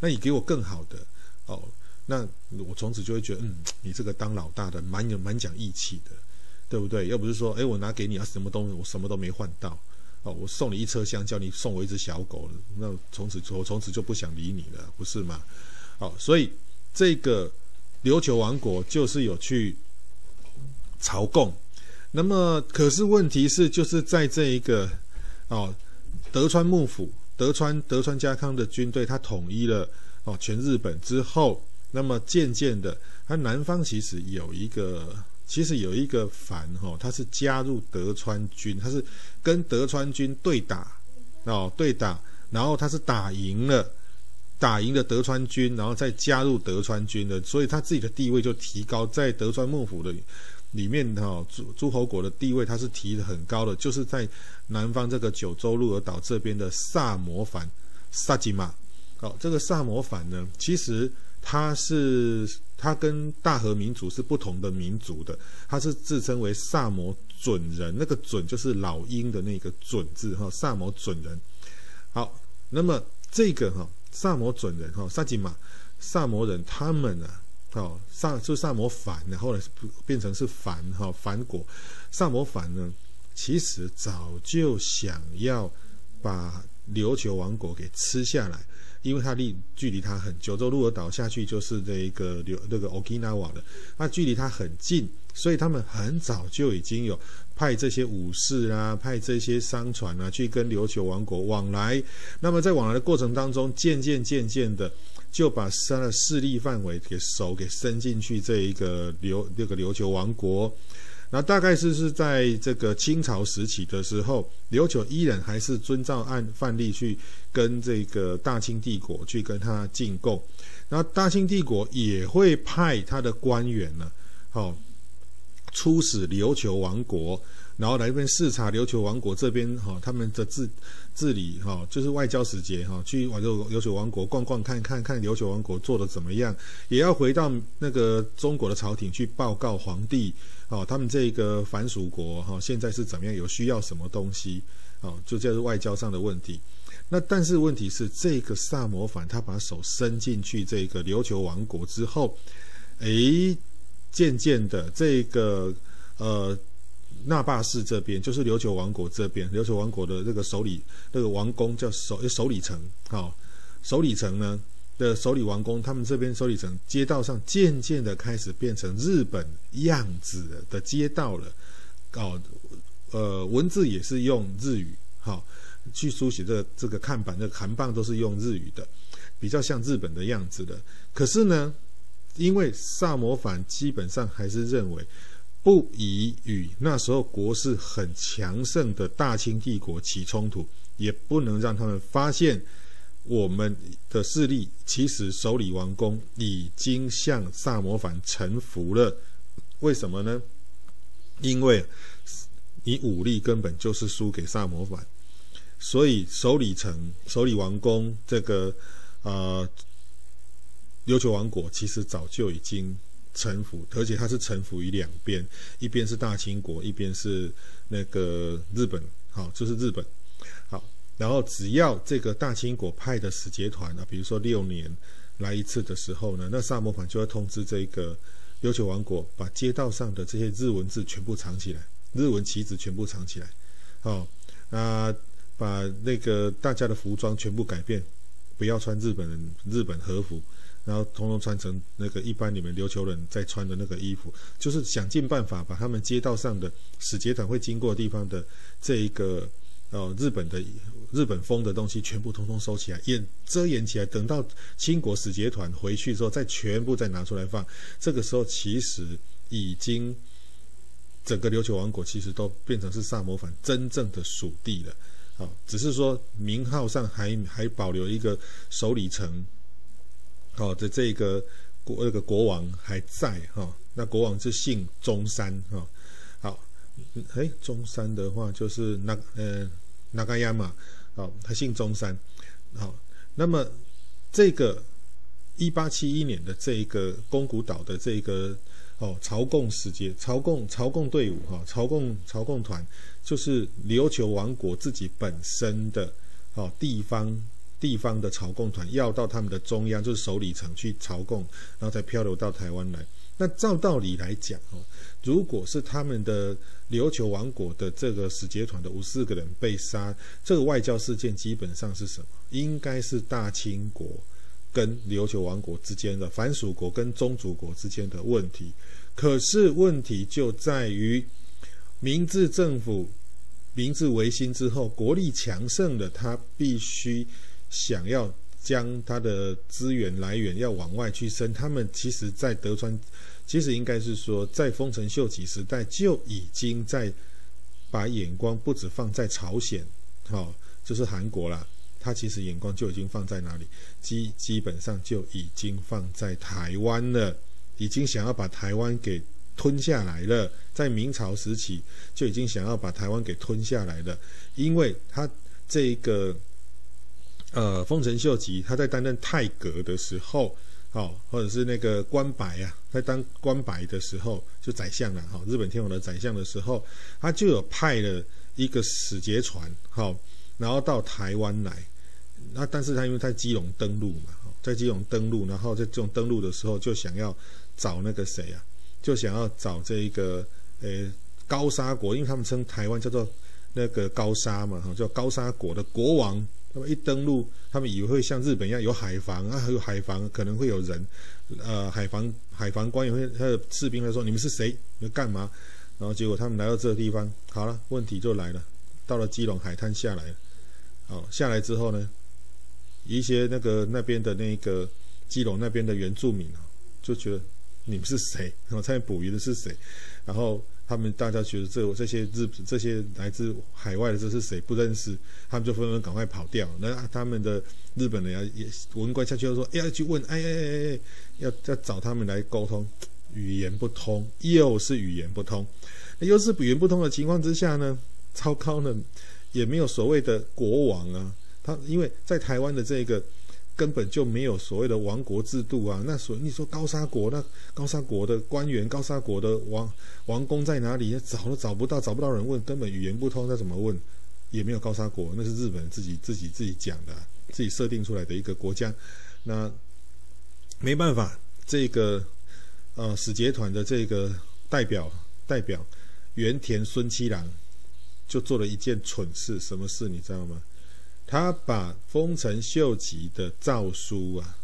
那你给我更好的哦，那我从此就会觉得，嗯，你这个当老大的蛮有蛮讲义气的，对不对？又不是说，哎，我拿给你啊，什么东西我什么都没换到，哦，我送你一车香蕉，你送我一只小狗，那从此我从此就不想理你了，不是吗？哦，所以这个琉球王国就是有去朝贡，那么可是问题是，就是在这一个哦德川幕府。德川德川家康的军队，他统一了哦全日本之后，那么渐渐的，他南方其实有一个其实有一个藩哈，他是加入德川军，他是跟德川军对打哦，对打，然后他是打赢了，打赢了德川军，然后再加入德川军的，所以他自己的地位就提高，在德川幕府的里面哈，诸诸侯国的地位他是提得很高的，就是在南方这个九州鹿儿岛这边的萨摩藩萨吉玛，哦，这个萨摩藩呢，其实。他是他跟大和民族是不同的民族的，他是自称为萨摩准人，那个准就是老鹰的那个准字哈，萨摩准人。好，那么这个哈萨摩准人哈萨吉玛萨摩人他们啊，好萨就萨摩藩呢，后来变成是藩哈藩国，萨摩藩呢其实早就想要把琉球王国给吃下来。因为它离距离它很，九州鹿儿岛下去就是这一个留那个 Okinawa 的，那距离它很近，所以他们很早就已经有派这些武士啊，派这些商船啊，去跟琉球王国往来。那么在往来的过程当中，渐渐渐渐的就把他的势力范围给手给伸进去这一个琉这个琉球王国。那大概是是在这个清朝时期的时候，琉球依然还是遵照按范例去跟这个大清帝国去跟他进贡，然后大清帝国也会派他的官员呢，好，出使琉球王国。然后来这边视察琉球王国这边哈，他们的治治理哈，就是外交使节哈，去往琉琉球王国逛逛看看看琉球王国做的怎么样，也要回到那个中国的朝廷去报告皇帝哦，他们这个藩属国哈现在是怎么样，有需要什么东西哦，就这是外交上的问题。那但是问题是这个萨摩藩他把手伸进去这个琉球王国之后，哎，渐渐的这个呃。那霸市这边就是琉球王国这边，琉球王国的这个首里那个王宫叫首首里城，好，首里城呢的首里王宫，他们这边首里城街道上渐渐的开始变成日本样子的街道了，哦，呃，文字也是用日语，好，去书写这这个看板、那个看板都是用日语的，比较像日本的样子的。可是呢，因为萨摩藩基本上还是认为。不宜与那时候国势很强盛的大清帝国起冲突，也不能让他们发现我们的势力。其实首里王宫已经向萨摩藩臣服了。为什么呢？因为你武力根本就是输给萨摩藩，所以首里城、首里王宫这个呃琉球王国其实早就已经。臣服，而且他是臣服于两边，一边是大清国，一边是那个日本，好，就是日本，好，然后只要这个大清国派的使节团啊，比如说六年来一次的时候呢，那萨摩藩就会通知这个琉球王国，把街道上的这些日文字全部藏起来，日文旗子全部藏起来，好，啊，把那个大家的服装全部改变，不要穿日本人日本和服。然后统统穿成那个一般你们琉球人在穿的那个衣服，就是想尽办法把他们街道上的使节团会经过地方的这一个呃日本的日本风的东西全部统统收起来，掩遮掩起来，等到清国使节团回去之后再全部再拿出来放。这个时候其实已经整个琉球王国其实都变成是萨摩藩真正的属地了，啊，只是说名号上还还保留一个首里城。好、哦、的，这个国那个国王还在哈、哦，那国王是姓中山哈、哦。好，哎，中山的话就是那呃那嘎亚嘛，好，他姓中山。好，那么这个一八七一年的这一个宫古岛的这个哦朝贡使节朝贡朝贡队伍哈，朝贡朝贡团就是琉球王国自己本身的哦地方。地方的朝贡团要到他们的中央，就是首里城去朝贡，然后再漂流到台湾来。那照道理来讲，哦，如果是他们的琉球王国的这个使节团的五四个人被杀，这个外交事件基本上是什么？应该是大清国跟琉球王国之间的藩属国跟宗主国之间的问题。可是问题就在于明治政府明治维新之后，国力强盛的，他必须。想要将他的资源来源要往外去伸，他们其实，在德川其实应该是说，在丰臣秀吉时代就已经在把眼光不止放在朝鲜，好、哦，就是韩国啦。他其实眼光就已经放在哪里？基基本上就已经放在台湾了，已经想要把台湾给吞下来了。在明朝时期就已经想要把台湾给吞下来了，因为他这个呃丰臣秀吉他在担任太阁的时候，好、哦，或者是那个关白啊，在当关白的时候就宰相了，哈、哦，日本天皇的宰相的时候，他就有派了一个使节船，好、哦。然后到台湾来，那但是他因为在基隆登陆嘛，在基隆登陆，然后在这种登陆的时候就想要找那个谁啊，就想要找这一个呃高砂国，因为他们称台湾叫做那个高砂嘛，哈，叫高砂国的国王。一登陆，他们以为会像日本一样有海防啊，还有海防可能会有人，呃，海防海防官员会他的士兵会说，你们是谁？你们干嘛？然后结果他们来到这个地方，好了，问题就来了，到了基隆海滩下来了。好，下来之后呢，一些那个那边的那个基隆那边的原住民啊，就觉得你们是谁？然后在捕鱼的是谁？然后他们大家觉得这这些日这些来自海外的这是谁？不认识，他们就纷纷赶快跑掉。那他们的日本人啊，也文官下去就说，哎，要去问，哎哎哎哎，要要找他们来沟通，语言不通，又是语言不通，又是语言不通的情况之下呢，糟糕呢。也没有所谓的国王啊，他因为在台湾的这个根本就没有所谓的王国制度啊。那所你说高砂国，那高砂国的官员、高砂国的王王公在哪里？找都找不到，找不到人问，根本语言不通，那怎么问？也没有高砂国，那是日本自己自己自己讲的，自己设定出来的一个国家。那没办法，这个呃使节团的这个代表代表原田孙七郎。就做了一件蠢事，什么事你知道吗？他把丰臣秀吉的诏书啊，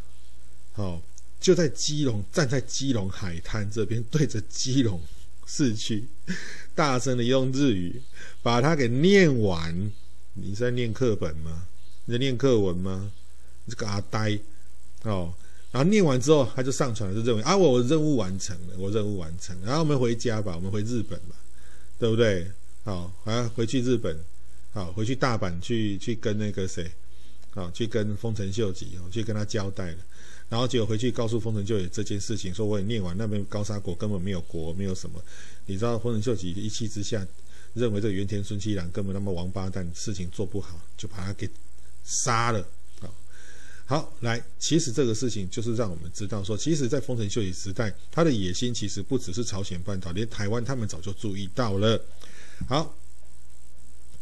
好、哦，就在基隆，站在基隆海滩这边，对着基隆市区，大声的用日语把它给念完。你在念课本吗？你在念课文吗？这个阿呆，哦，然后念完之后，他就上传了，就认为啊，我任务完成了，我任务完成了，然后我们回家吧，我们回日本吧，对不对？好，还要回去日本，好，回去大阪去去跟那个谁，好，去跟丰臣秀吉，去跟他交代了，然后结果回去告诉丰臣秀吉这件事情，说我也念完，那边高砂国根本没有国，没有什么，你知道丰臣秀吉一气之下，认为这个原田孙七郎根本那么王八蛋，事情做不好，就把他给杀了。好，好，来，其实这个事情就是让我们知道说，其实，在丰臣秀吉时代，他的野心其实不只是朝鲜半岛，连台湾他们早就注意到了。好，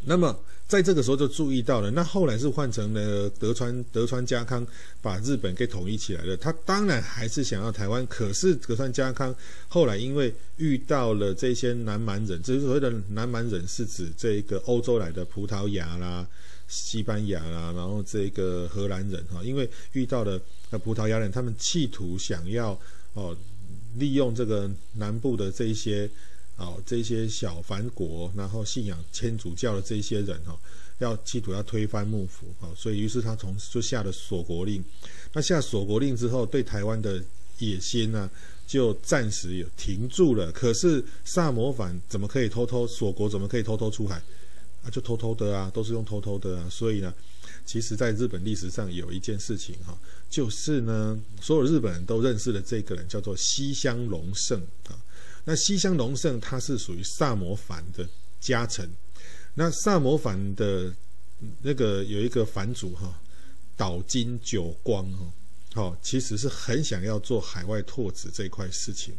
那么在这个时候就注意到了，那后来是换成了德川德川家康把日本给统一起来了。他当然还是想要台湾，可是德川家康后来因为遇到了这些南蛮人，这所谓的南蛮人，是指这个欧洲来的葡萄牙啦、西班牙啦，然后这个荷兰人哈，因为遇到了葡萄牙人，他们企图想要哦利用这个南部的这些。哦，这些小藩国，然后信仰天主教的这些人哈、哦，要企图要推翻幕府哈、哦，所以于是他从就下了锁国令。那下锁国令之后，对台湾的野心呢，就暂时有停住了。可是萨摩藩怎么可以偷偷锁国？怎么可以偷偷出海？啊，就偷偷的啊，都是用偷偷的啊。所以呢，其实在日本历史上有一件事情哈、哦，就是呢，所有日本人都认识的这个人叫做西乡隆盛啊。那西乡隆盛他是属于萨摩藩的家臣，那萨摩藩的那个有一个藩主哈，岛津久光哈，好，其实是很想要做海外拓殖这一块事情，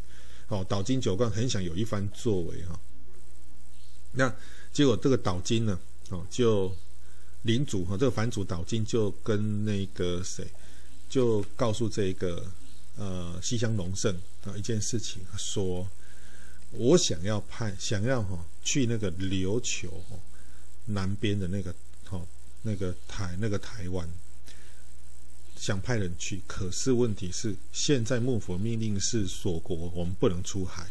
好，岛津久光很想有一番作为哈，那结果这个岛津呢，哦，就领主哈，这个藩主岛津就跟那个谁，就告诉这个呃西乡隆盛啊一件事情，说。我想要派，想要哈去那个琉球南边的那个哈那个台那个台湾，想派人去。可是问题是，现在幕府命令是锁国，我们不能出海。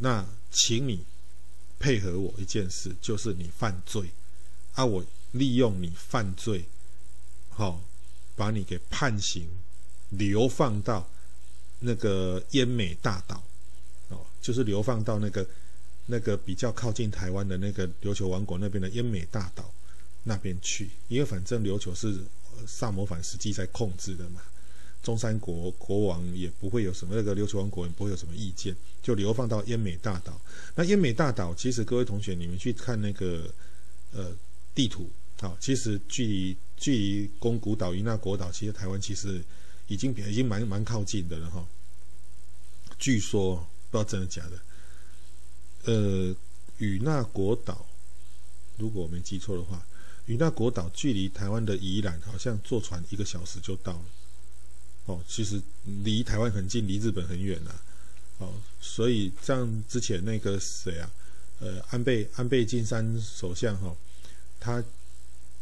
那请你配合我一件事，就是你犯罪啊，我利用你犯罪，好把你给判刑，流放到那个奄美大岛，就是流放到那个那个比较靠近台湾的那个琉球王国那边的奄美大岛那边去，因为反正琉球是萨摩藩实际在控制的嘛。中山国国王也不会有什么，那个琉球王国也不会有什么意见，就流放到奄美大岛。那奄美大岛，其实各位同学，你们去看那个呃地图，啊，其实距离距离宫古岛、与那国岛，其实台湾其实已经已经蛮蛮靠近的了哈。据说不知道真的假的，呃，与那国岛，如果我没记错的话，与那国岛距离台湾的宜兰，好像坐船一个小时就到了。哦，其实离台湾很近，离日本很远呐、哦，所以像之前那个谁啊，呃，安倍安倍晋三首相哈、哦，他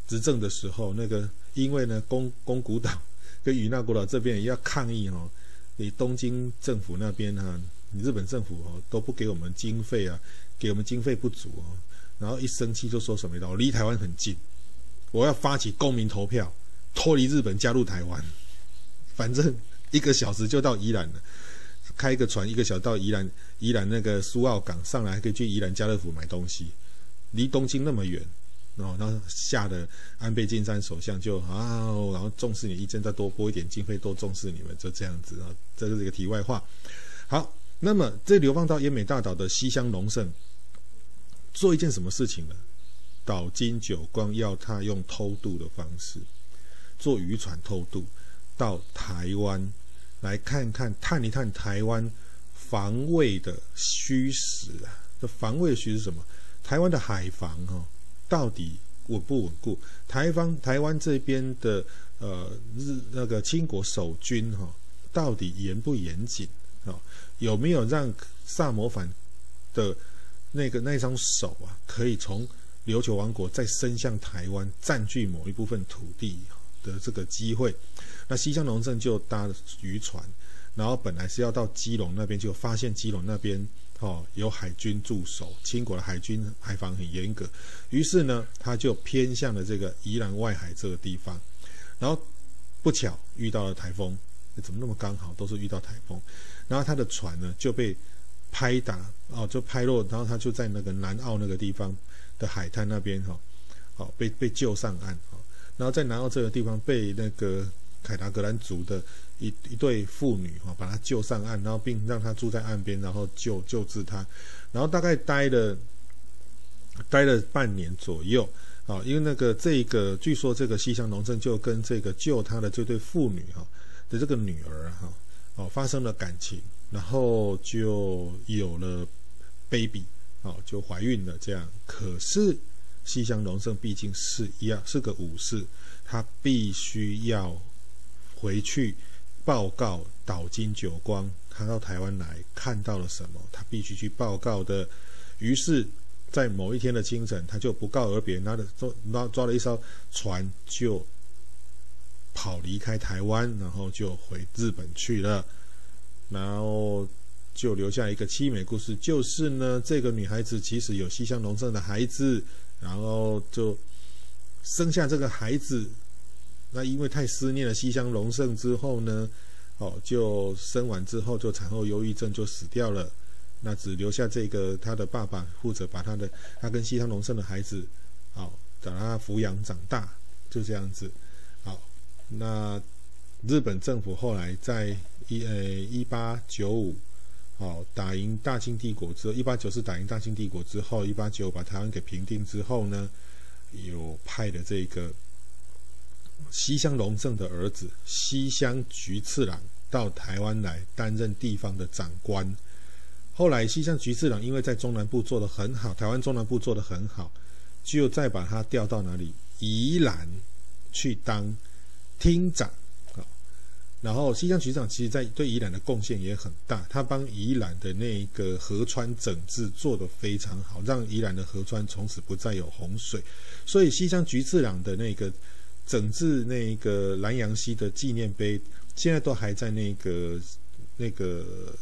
执政的时候，那个因为呢，宫宫古岛 跟与那国岛这边也要抗议哦，你东京政府那边哈、日本政府哦都不给我们经费啊，给我们经费不足哦，然后一生气就说什么，我离台湾很近，我要发起公民投票，脱离日本，加入台湾。反正一个小时就到宜兰了，开一个船一个小时到宜兰，宜兰那个苏澳港上来还可以去宜兰家乐福买东西，离东京那么远，哦，然后吓得安倍晋三首相就啊，然后重视你意见，再多拨一点经费，多重视你们，就这样子啊，这是一个题外话。好，那么这流放到奄美大岛的西乡隆盛做一件什么事情呢？岛津久光要他用偷渡的方式，坐渔船偷渡。到台湾来看看、探一探台湾防卫的虚实啊！这防卫的虚实是什么？台湾的海防哈、哦，到底稳不稳固？台方台湾这边的呃日那个清国守军哈、哦，到底严不严谨、有没有让萨摩藩的那个那双手啊，可以从琉球王国再伸向台湾，占据某一部分土地的这个机会？那西乡隆盛就搭渔船，然后本来是要到基隆那边，就发现基隆那边哦有海军驻守，清国的海军海防很严格，于是呢他就偏向了这个宜兰外海这个地方，然后 不巧遇到了台风，怎么那么刚好都是遇到台风，然后他的船呢就被拍打哦就拍落，然后他就在那个南澳那个地方的海滩那边哈，哦被被救上岸啊，然后在南澳这个地方被那个。凯达格兰族的一一对妇女哈，把他救上岸，然后并让他住在岸边，然后救救治他，然后大概待了待了半年左右啊，因为那个这个据说这个西乡隆盛就跟这个救他的这对妇女哈的这个女儿哈哦发生了感情，然后就有了 baby 哦，就怀孕了这样。可是西乡隆盛毕竟是一样是个武士，他必须要。回去报告岛津久光，他到台湾来看到了什么？他必须去报告的。于是，在某一天的清晨，他就不告而别，拿着抓抓了一艘船，就跑离开台湾，然后就回日本去了。然后就留下一个凄美故事，就是呢，这个女孩子其实有西乡隆盛的孩子，然后就生下这个孩子。那因为太思念了西乡隆盛之后呢，哦，就生完之后就产后忧郁症就死掉了。那只留下这个他的爸爸负责把他的他跟西乡隆盛的孩子，哦，把他抚养长大，就这样子。那日本政府后来在一呃一八九五，哦，打赢大清帝国之后，一八九四打赢大清帝国之后，一八九五把台湾给平定之后呢，有派的这个。西乡隆盛的儿子西乡菊次郎到台湾来担任地方的长官。后来西乡菊次郎因为在中南部做得很好，台湾中南部做得很好，就再把他调到哪里？宜兰去当厅长啊。然后西乡局长其实在对宜兰的贡献也很大，他帮宜兰的那个河川整治做得非常好，让宜兰的河川从此不再有洪水。所以西乡菊次郎的那个。整治那个兰阳溪的纪念碑，现在都还在那个那个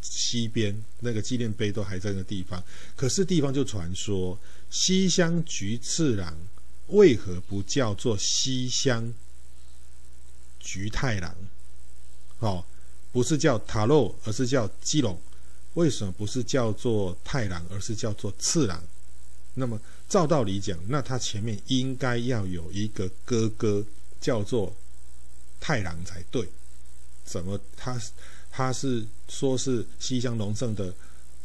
溪边，那个纪念碑都还在那个地方。可是地方就传说，西乡菊次郎为何不叫做西乡菊太郎？哦，不是叫塔洛，而是叫基隆？为什么不是叫做太郎，而是叫做次郎？那么照道理讲，那他前面应该要有一个哥哥叫做太郎才对。怎么他他是说是西乡隆盛的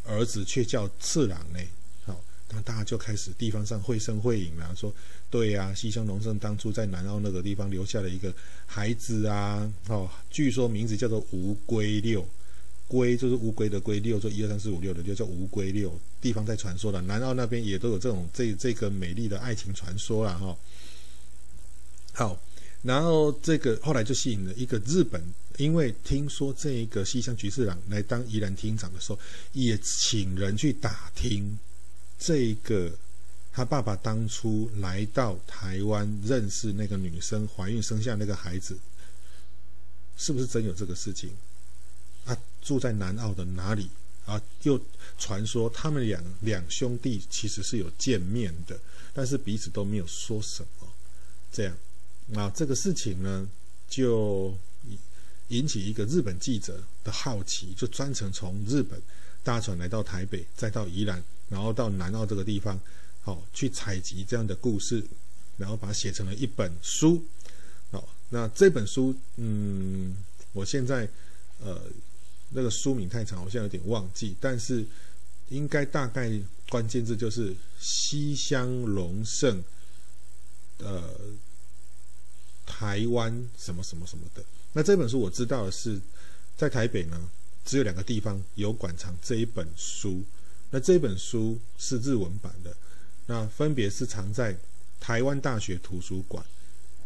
儿子，却叫次郎呢？那大家就开始地方上绘声绘影了，说对呀、啊，西乡隆盛当初在南澳那个地方留下了一个孩子啊，哦，据说名字叫做乌龟六。龟就是乌龟的龟，六就一二三四五六的六叫乌龟六，地方在传说了。南澳那边也都有这种这这个美丽的爱情传说了哈。好，然后这个后来就吸引了一个日本，因为听说这一个西乡菊次郎来当宜兰厅长的时候，也请人去打听这个他爸爸当初来到台湾认识那个女生，怀孕生下那个孩子，是不是真有这个事情？啊，住在南澳的哪里啊？又传说他们两两兄弟其实是有见面的，但是彼此都没有说什么。这样，啊，这个事情呢，就引起一个日本记者的好奇，就专程从日本搭船来到台北，再到宜兰，然后到南澳这个地方，好、哦、去采集这样的故事，然后把它写成了一本书。好，那这本书，嗯，我现在呃。那个书名太长，我现在有点忘记，但是应该大概关键字就是西乡隆盛，呃，台湾什么什么什么的。那这本书我知道的是，在台北呢，只有两个地方有馆藏这一本书。那这本书是日文版的，那分别是藏在台湾大学图书馆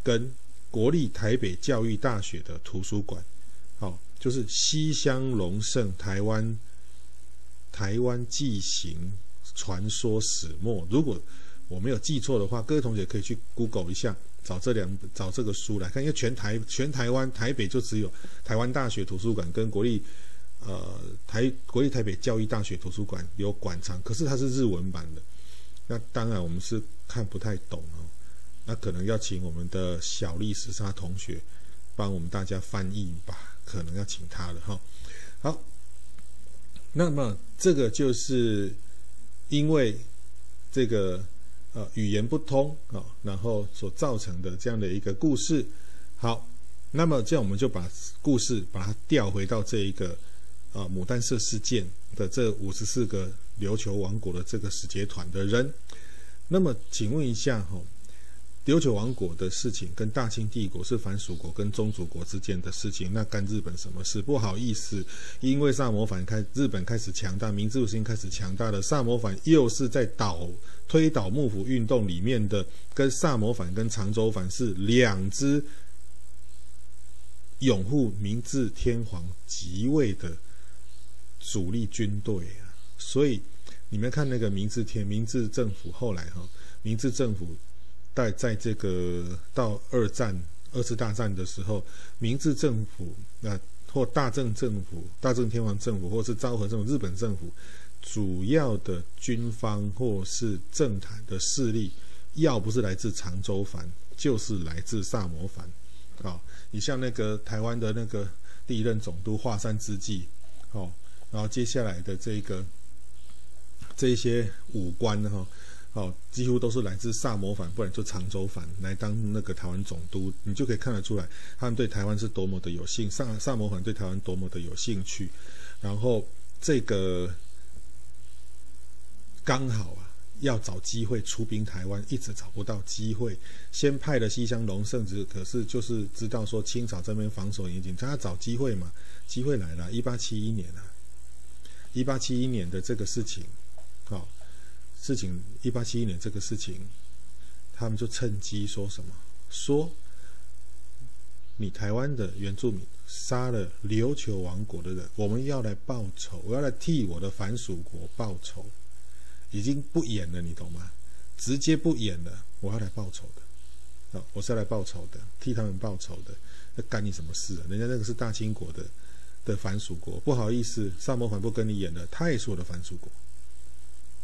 跟国立台北教育大学的图书馆。好。就是西乡隆盛台湾台湾纪行传说始末。如果我没有记错的话，各位同学可以去 Google 一下，找这两找这个书来看。因为全台全台湾台北就只有台湾大学图书馆跟国立呃台国立台北教育大学图书馆有馆藏，可是它是日文版的。那当然我们是看不太懂哦，那可能要请我们的小丽时莎同学帮我们大家翻译吧。可能要请他了哈，好，那么这个就是因为这个呃语言不通啊，然后所造成的这样的一个故事。好，那么这样我们就把故事把它调回到这一个啊牡丹社事件的这五十四个琉球王国的这个使节团的人。那么请问一下哈。琉球王国的事情跟大清帝国是藩属国跟宗主国之间的事情，那干日本什么事？不好意思，因为萨摩藩开，日本开始强大，明治维新开始强大了，萨摩藩又是在倒推倒幕府运动里面的，跟萨摩藩跟长州藩是两支拥护明治天皇即位的主力军队啊，所以你们看那个明治天明治政府后来哈，明治政府。在在这个到二战、二次大战的时候，明治政府那或大正政府、大正天皇政府，或是昭和这种日本政府，主要的军方或是政坛的势力，要不是来自长州藩，就是来自萨摩藩。啊，你像那个台湾的那个第一任总督华山之纪，哦，然后接下来的这个这些武官哈。哦，几乎都是来自萨摩藩，不然就长州藩来当那个台湾总督，你就可以看得出来，他们对台湾是多么的有兴，萨萨摩藩对台湾多么的有兴趣。然后这个刚好啊，要找机会出兵台湾，一直找不到机会。先派了西乡隆盛，只可是就是知道说清朝这边防守严谨，他要找机会嘛，机会来了，一八七一年啊，一八七一年的这个事情，啊、事情一八七一年这个事情，他们就趁机说什么？说你台湾的原住民杀了琉球王国的人，我们要来报仇，我要来替我的藩属国报仇，已经不演了，你懂吗？直接不演了，我要来报仇的，啊，我是要来报仇的，替他们报仇的，那干你什么事啊？人家那个是大清国的的藩属国，不好意思，萨摩反不跟你演了，他也是我的藩属国。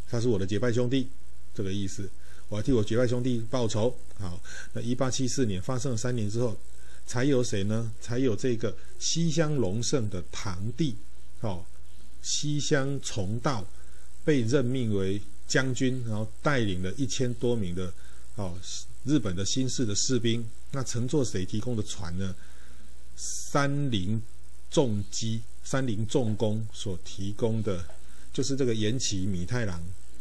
他是我的结拜兄弟，这个意思。我要替我结拜兄弟报仇。好，那一八七四年发生了三年之后，才有谁呢？才有这个西乡隆盛的堂弟，哦，西乡重道被任命为将军，然后带领了一千多名的哦日本的新式的士兵。那乘坐谁提供的船呢？三菱重机、三菱重工所提供的，就是这个岩崎弥太郎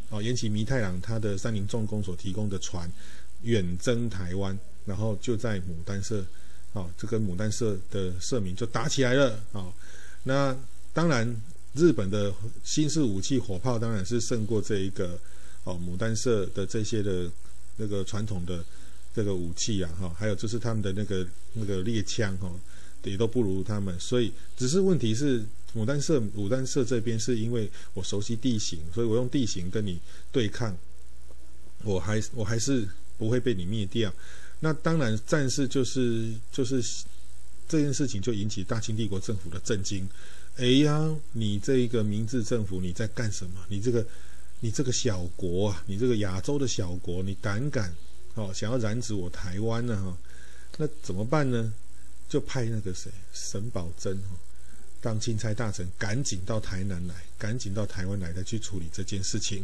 哦，岩崎弥太郎他的三菱重工所提供的船远征台湾，然后就在牡丹社，哦，这个牡丹社的社民就打起来了哦。那当然，日本的新式武器火炮当然是胜过这一个哦牡丹社的这些的那个传统的这个武器啊哈，还有就是他们的那个那个猎枪哈。也都不如他们，所以只是问题是牡丹社牡丹社这边是因为我熟悉地形，所以我用地形跟你对抗，我还我还是不会被你灭掉。那当然，战事就是就是这件事情就引起大清帝国政府的震惊。哎呀，你这一个明治政府你在干什么？你这个你这个小国啊，你这个亚洲的小国，你胆敢哦想要染指我台湾呢？哈，那怎么办呢？就派那个谁沈葆桢哦，当钦差大臣，赶紧到台南来，赶紧到台湾来再去处理这件事情。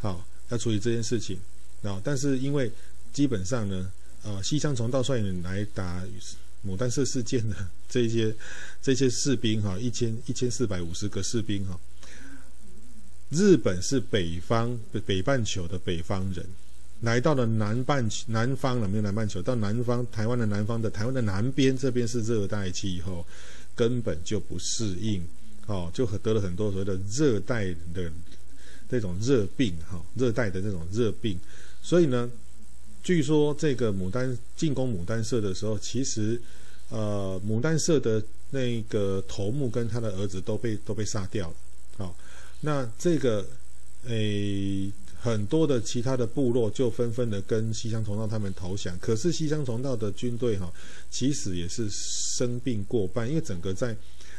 好，要处理这件事情。然后，但是因为基本上呢，呃，西乡从道率领来打牡丹社事件的 这些这些士兵哈，一千一千四百五十个士兵哈，日本是北方北半球的北方人。来到了南半球，南方了没有南半球？到南方，台湾的南方的台湾的南边这边是热带气候，根本就不适应，哦，就得了很多所谓的热带的这种热病，哈，热带的这种热病。所以呢，据说这个牡丹进攻牡丹社的时候，其实呃，牡丹社的那个头目跟他的儿子都被都被杀掉了，好，那这个诶。很多的其他的部落就纷纷的跟西乡重道他们投降，可是西乡重道的军队哈，其实也是生病过半，因为整个在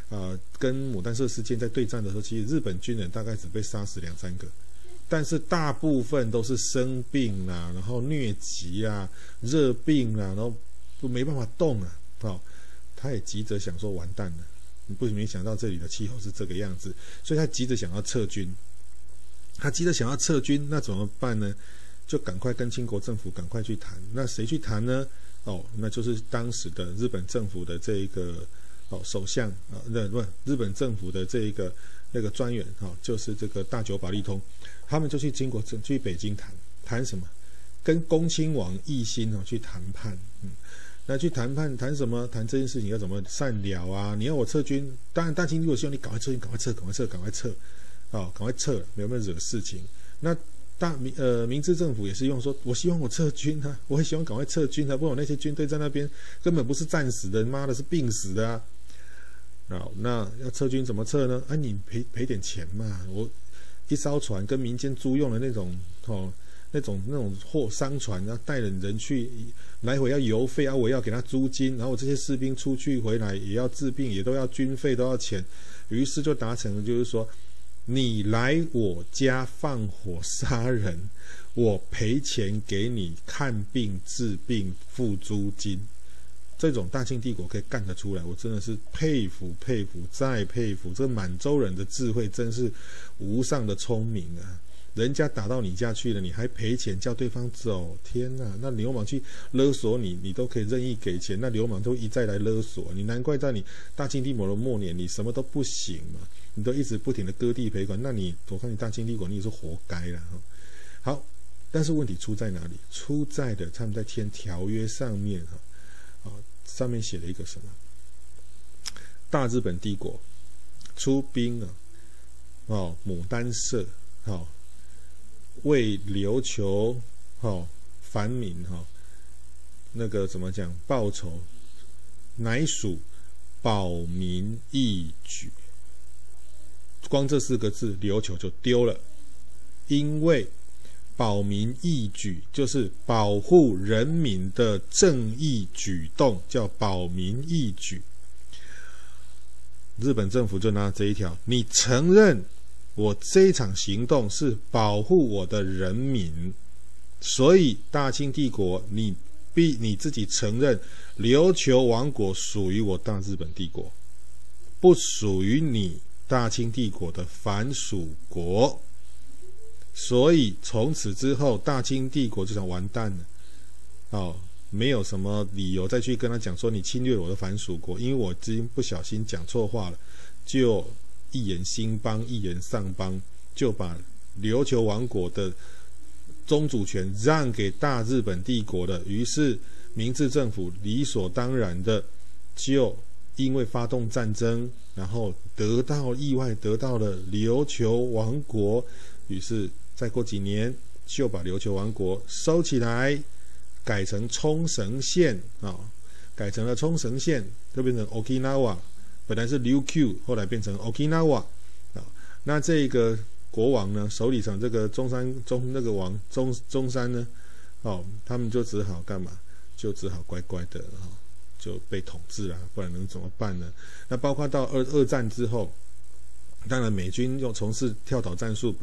啊、呃、跟牡丹社事件在对战的时候，其实日本军人大概只被杀死两三个，但是大部分都是生病啦，然后疟疾啊、热病啊，然后都没办法动啊，哦，他也急着想说完蛋了，你不没想到这里的气候是这个样子，所以他急着想要撤军。他急着想要撤军，那怎么办呢？就赶快跟清国政府赶快去谈。那谁去谈呢？哦，那就是当时的日本政府的这一个哦首相啊，那不日本政府的这一个那个专员哈，就是这个大久保利通，他们就去经国政去北京谈谈什么？跟恭亲王奕欣哦去谈判，嗯，那去谈判谈什么？谈这件事情要怎么善了啊？你要我撤军，当然大清如果希望你赶快撤军，赶快撤，赶快撤，赶快撤。哦，赶快撤了，有没有惹事情？那大明呃明治政府也是用说，我希望我撤军啊，我也希望赶快撤军啊，不然我那些军队在那边根本不是战死的，妈的是病死的啊！好，那要撤军怎么撤呢？啊，你赔赔点钱嘛，我一艘船跟民间租用的那种哦，那种那种货商船，然后带着人去来回要油费啊，我要给他租金，然后这些士兵出去回来也要治病，也都要军费都要钱，于是就达成了，就是说。你来我家放火杀人，我赔钱给你看病治病付租金，这种大清帝国可以干得出来，我真的是佩服佩服再佩服。这满洲人的智慧真是无上的聪明啊！人家打到你家去了，你还赔钱叫对方走？天哪！那流氓去勒索你，你都可以任意给钱，那流氓都一再来勒索你。难怪在你大清帝国的末年，你什么都不行嘛。你都一直不停的割地赔款，那你我看你大清帝国你也是活该了哈。好，但是问题出在哪里？出在的他们在签条约上面哈，啊，上面写了一个什么？大日本帝国出兵啊，哦，牡丹社，好，为琉球好藩民哈，那个怎么讲报仇，乃属保民义举。光这四个字，琉球就丢了，因为保民义举就是保护人民的正义举动，叫保民义举。日本政府就拿这一条，你承认我这一场行动是保护我的人民，所以大清帝国你必你自己承认琉球王国属于我大日本帝国，不属于你大清帝国的藩属国。所以从此之后，大清帝国就想完蛋了。哦，没有什么理由再去跟他讲说你侵略我的藩属国，因为我已经不小心讲错话了，就一言兴邦，一言丧邦，就把琉球王国的宗主权让给大日本帝国了。于是明治政府理所当然的就因为发动战争，然后得到意外得到了琉球王国，于是再过几年就把琉球王国收起来。改成冲绳县啊、哦，改成了冲绳县，就变成 Okinawa，本来是琉球，后来变成 Okinawa 啊、那这个国王呢，手里上这个中山中那个王中中山呢，哦，他们就只好干嘛？就只好乖乖的啊、哦，就被统治了，不然能怎么办呢？那包括到二二战之后，当然美军又从事跳岛战术，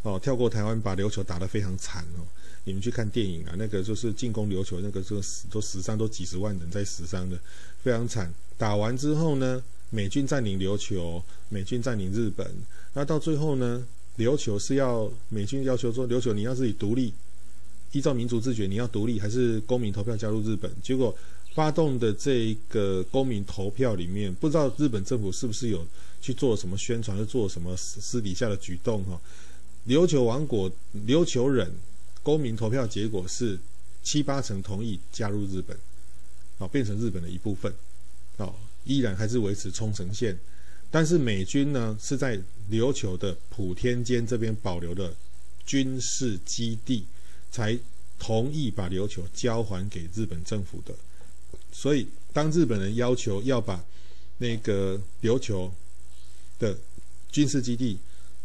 哦，跳过台湾，把琉球打得非常惨哦。你们去看电影啊，那个就是进攻琉球，那个就死都死伤都几十万人在死伤的，非常惨。打完之后呢，美军占领琉球，美军占领日本，那到最后呢，琉球是要美军要求说琉球你要自己独立，依照民族自觉你要独立，还是公民投票加入日本？结果发动的这一个公民投票里面，不知道日本政府是不是有去做什么宣传，或做什么私底下的举动哈？琉球王国琉球人。公民投票结果是七八成同意加入日本，哦，变成日本的一部分，哦，依然还是维持冲绳县，但是美军呢是在琉球的普天间这边保留了军事基地，才同意把琉球交还给日本政府的。所以，当日本人要求要把那个琉球的军事基地，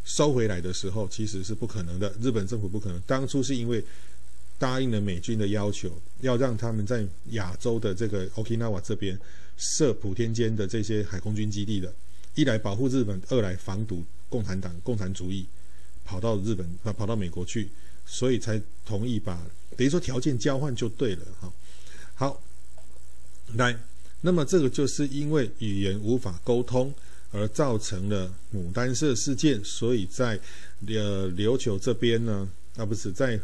收回来的时候，其实是不可能的。日本政府不可能。当初是因为答应了美军的要求，要让他们在亚洲的这个 Okinawa 这边设普天间的这些海空军基地的，一来保护日本，二来防堵共产党、共产主义跑到日本啊，跑到美国去，所以才同意把等于说条件交换就对了哈。好，来，那么这个就是因为语言无法沟通。而造成了牡丹社事件，所以在呃琉球这边呢，啊不是在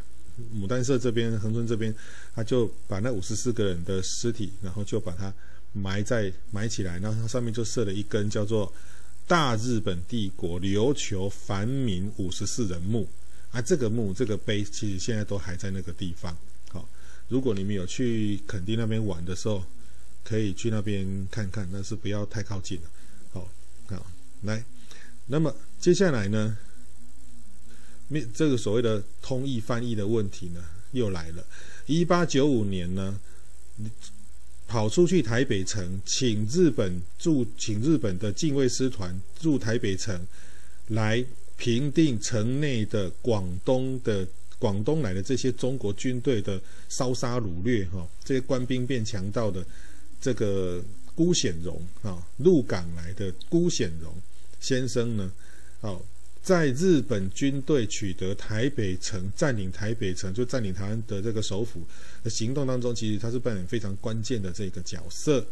牡丹社这边恒春这边，他就把那五十四个人的尸体，然后就把它埋在埋起来，然后它上面就设了一根叫做“大日本帝国琉球凡民五十四人墓”，啊这个墓这个碑其实现在都还在那个地方。好，如果你们有去垦丁那边玩的时候，可以去那边看看，但是不要太靠近了。好，来，那么接下来呢，面这个所谓的通译翻译的问题呢，又来了。一八九五年呢，跑出去台北城，请日本驻，请日本的近卫师团驻台北城，来平定城内的广东的广东来的这些中国军队的烧杀掳掠，哈，这些官兵变强盗的这个。辜显荣啊，鹿港来的辜显荣先生呢，哦，在日本军队取得台北城、占领台北城，就占领台湾的这个首府的行动当中，其实他是扮演非常关键的这个角色。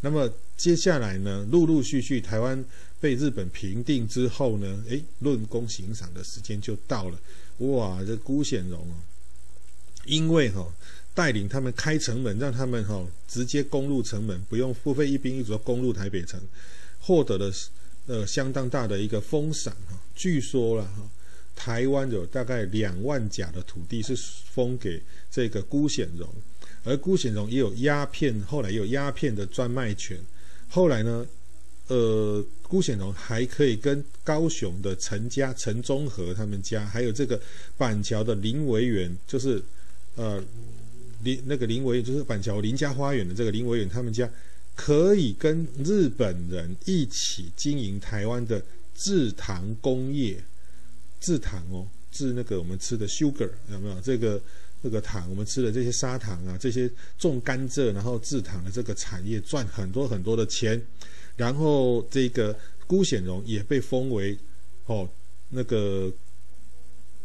那么接下来呢，陆陆续续台湾被日本平定之后呢，诶，论功行赏的时间就到了。哇，这辜显荣啊，因为哈、带领他们开城门，让他们哈、直接攻入城门，不用付费一兵一卒攻入台北城，获得了呃相当大的一个封赏哈。据说了哈，台湾有大概两万甲的土地是封给这个辜显荣，而辜显荣也有鸦片，后来也有鸦片的专卖权。后来呢，呃，辜显荣还可以跟高雄的陈家、陈中和他们家，还有这个板桥的林维园，就是呃。林那个林维就是板桥林家花园的这个林维远，他们家可以跟日本人一起经营台湾的制糖工业，制糖哦，制那个我们吃的 sugar 有没有？这个这个糖，我们吃的这些砂糖啊，这些种甘蔗然后制糖的这个产业赚很多很多的钱，然后这个辜显荣也被封为哦那个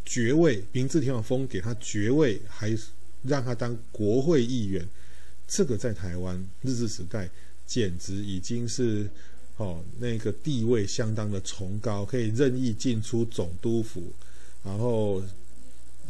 爵位，明治天皇封给他爵位还。让他当国会议员，这个在台湾日治时代简直已经是哦那个地位相当的崇高，可以任意进出总督府，然后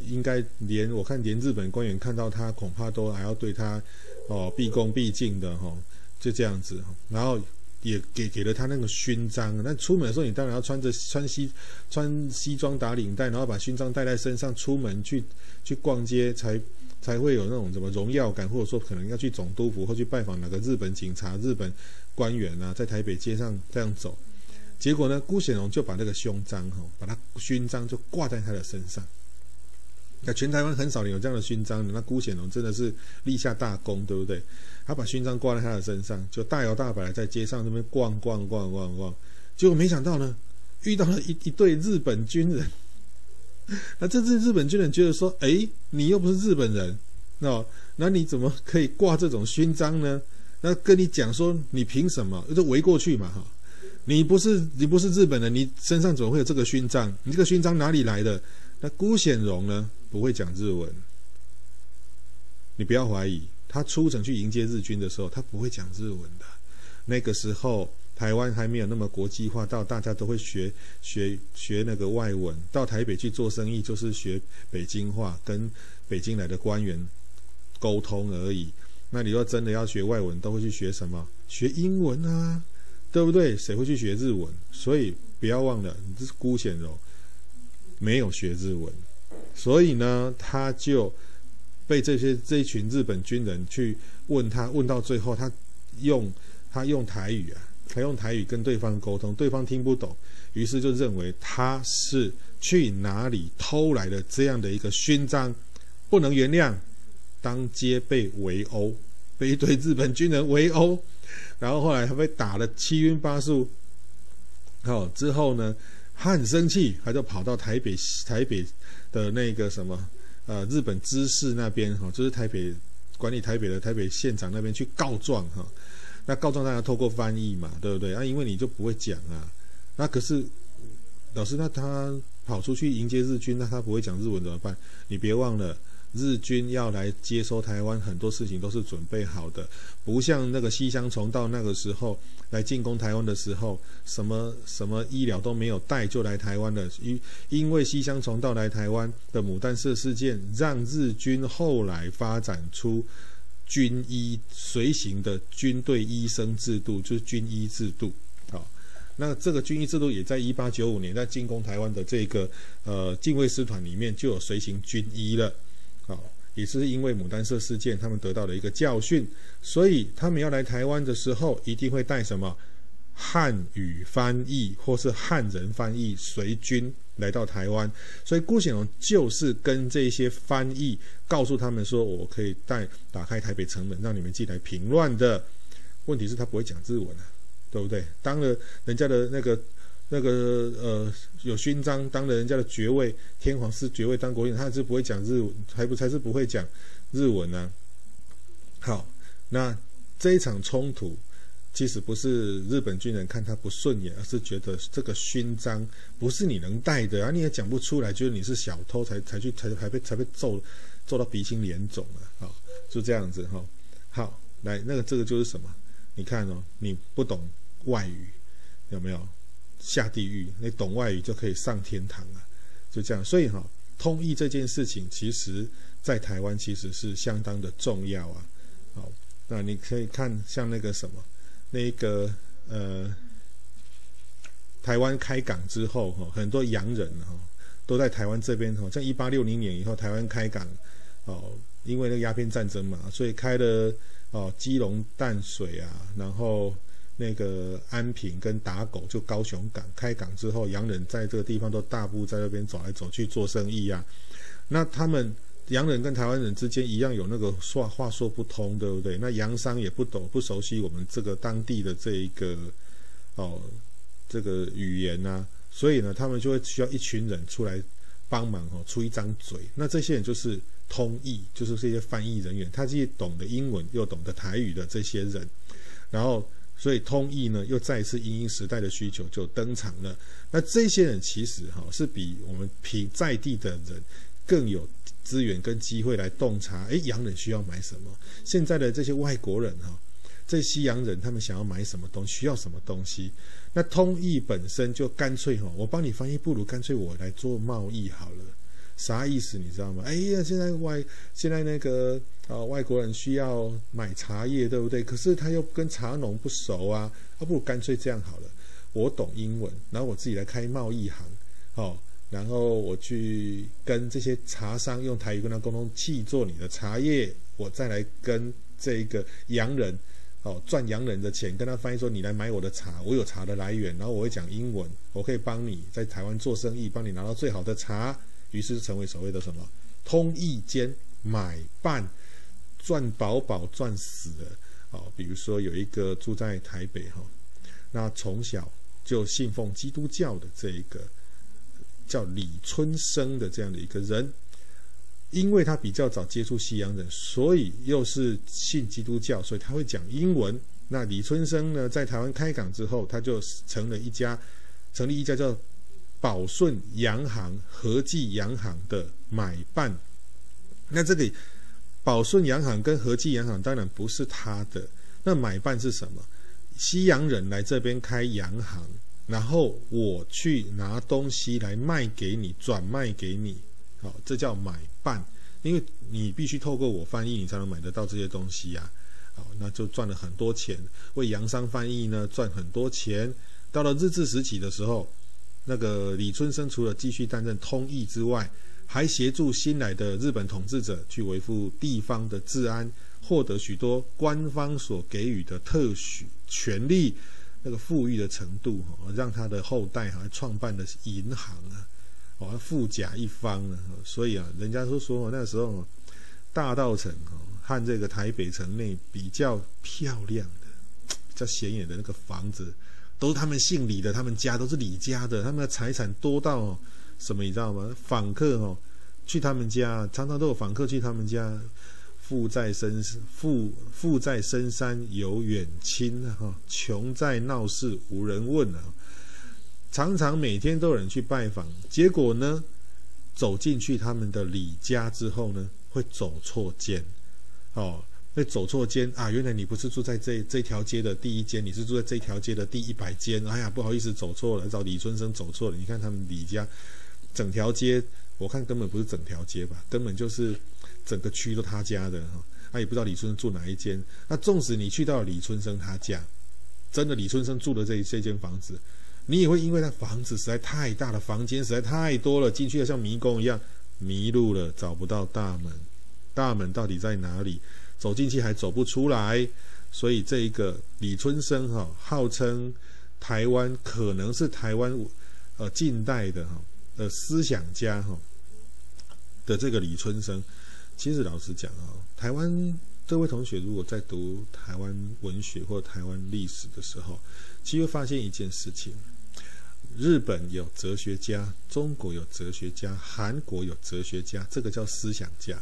应该连我看连日本官员看到他恐怕都还要对他哦毕恭毕敬的哈、哦，就这样子，然后。也给给了他那个勋章，那出门的时候你当然要穿着穿西穿西装打领带，然后把勋章带在身上出门去去逛街，才才会有那种什么荣耀感，或者说可能要去总督府或去拜访哪个日本警察、日本官员啊，在台北街上这样走。结果呢，辜显荣就把那个勋章哈，把他勋章就挂在他的身上。那全台湾很少有这样的勋章的，那辜显荣真的是立下大功，对不对？他把勋章挂在他的身上，就大摇大摆的在街上那边逛逛逛逛逛，结果没想到呢，遇到了一一对日本军人。那这次日本军人觉得说：“哎，你又不是日本人，那那你怎么可以挂这种勋章呢？那跟你讲说，你凭什么？就围过去嘛，哈！你不是你不是日本人，你身上怎么会有这个勋章？你这个勋章哪里来的？那辜显荣呢，不会讲日文，你不要怀疑。”他出城去迎接日军的时候，他不会讲日文的。那个时候，台湾还没有那么国际化，到大家都会学学学那个外文。到台北去做生意，就是学北京话，跟北京来的官员沟通而已。那你说真的要学外文，都会去学什么？学英文啊，对不对？谁会去学日文？所以不要忘了，你这是辜显荣没有学日文，所以呢，他就。被这些这一群日本军人去问他，问到最后，他用他用台语啊，他用台语跟对方沟通，对方听不懂，于是就认为他是去哪里偷来的这样的一个勋章，不能原谅，当街被围殴，被一堆日本军人围殴，然后后来他被打得七晕八素，好之后呢，他很生气，他就跑到台北台北的那个什么。呃，日本知事那边哈，就是台北管理台北的台北县长那边去告状哈。那告状当然透过翻译嘛，对不对？啊，因为你就不会讲啊。那可是老师，那他跑出去迎接日军，那他不会讲日文怎么办？你别忘了。日军要来接收台湾，很多事情都是准备好的，不像那个西乡崇到那个时候来进攻台湾的时候，什么什么医疗都没有带就来台湾了。因因为西乡崇到来台湾的牡丹社事件，让日军后来发展出军医随行的军队医生制度，就是军医制度。好，那这个军医制度也在一八九五年在进攻台湾的这个呃近卫师团里面就有随行军医了。好，也是因为牡丹社事件，他们得到了一个教训，所以他们要来台湾的时候，一定会带什么汉语翻译或是汉人翻译随军来到台湾。所以辜显荣就是跟这些翻译告诉他们说：“我可以带打开台北城门，让你们进来平乱的。”问题是，他不会讲日文啊，对不对？当了人家的那个。那个呃，有勋章，当了人家的爵位，天皇是爵位当国宾，他还是不会讲日文，还不才是不会讲日文呢、好，那这一场冲突其实不是日本军人看他不顺眼，而是觉得这个勋章不是你能带的啊，你也讲不出来，觉得你是小偷才才去才才被才被揍揍到鼻青脸肿了。好，就这样子哈。好，来那个这个就是什么？你看哦，你不懂外语有没有？下地狱，你懂外语就可以上天堂了，就这样。所以哈，通译这件事情，其实在台湾其实是相当的重要啊。好，那你可以看像那个什么，那个呃，台湾开港之后哈，很多洋人哈都在台湾这边哈，像一八六零年以后台湾开港哦，因为那个鸦片战争嘛，所以开了哦基隆淡水啊，然后。那个安平跟打狗，就高雄港开港之后，洋人在这个地方都大步在那边走来走去做生意、啊。那他们洋人跟台湾人之间一样有那个话话说不通，对不对？那洋商也不懂不熟悉我们这个当地的这一个哦这个语言呐、所以呢，他们就会需要一群人出来帮忙哦，出一张嘴。那这些人就是通译，就是这些翻译人员，他既懂得英文又懂得台语的这些人，然后。所以通译呢，又再一次因应时代的需求就登场了。那这些人其实哈是比我们平在地的人更有资源跟机会来洞察，诶，洋人需要买什么？现在的这些外国人哈，这西洋人他们想要买什么东西，需要什么东西？那通译本身就干脆哈，我帮你翻译，不如干脆我来做贸易好了。啥意思你知道吗？哎呀，现在外现在那个啊、外国人需要买茶叶，对不对？可是他又跟茶农不熟啊，啊、不如干脆这样好了。我懂英文，然后我自己来开贸易行，好、哦，然后我去跟这些茶商用台语跟他沟通，契作你的茶叶，我再来跟这个洋人，哦，赚洋人的钱，跟他翻译说你来买我的茶，我有茶的来源，然后我会讲英文，我可以帮你在台湾做生意，帮你拿到最好的茶。于是成为所谓的什么通译间买办，赚饱饱赚死了哦。比如说有一个住在台北哈，那从小就信奉基督教的这一个叫李春生的这样的一个人，因为他比较早接触西洋人，所以又是信基督教，所以他会讲英文。那李春生呢，在台湾开港之后，他就成了一家成立一家叫。宝顺洋行、和记洋行的买办，那这个宝顺洋行跟和记洋行当然不是他的，那买办是什么？西洋人来这边开洋行，然后我去拿东西来卖给你，转卖给你，好，这叫买办，因为你必须透过我翻译，你才能买得到这些东西呀，好，那就赚了很多钱，为洋商翻译呢赚很多钱，到了日治时期的时候。那个李春生除了继续担任通译之外，还协助新来的日本统治者去维护地方的治安，获得许多官方所给予的特许权利，那个富裕的程度，哈让他的后代还创办了银行啊，哦，富甲一方啊。所以啊，人家都说那时候大稻埕和这个台北城内比较漂亮的、比较显眼的那个房子。都是他们姓李的，他们家都是李家的，他们的财产多到，什么你知道吗？访客哦，去他们家，常常都有访客去他们家。富在深富富在深山有远亲哈，穷在闹市无人问啊。常常每天都有人去拜访，结果呢，走进去他们的李家之后呢，会走错间，哦。会走错间啊！原来你不是住在这这条街的第一间，你是住在这条街的第一百间。哎呀，不好意思，走错了，找李春生走错了。你看他们李家，整条街，我看根本不是整条街吧，根本就是整个区都他家的哈。他、也不知道李春生住哪一间。那纵使你去到李春生他家，真的李春生住的这这间房子，你也会因为他房子实在太大了，房间实在太多了，进去了像迷宫一样，迷路了，找不到大门，大门到底在哪里？走进去还走不出来，所以这一个李春生哈，号称台湾可能是台湾呃近代的哈呃思想家哈的这个李春生，其实老实讲啊，台湾这位同学如果在读台湾文学或台湾历史的时候，其实会发现一件事情：日本有哲学家，中国有哲学家，韩国有哲学家，这个叫思想家。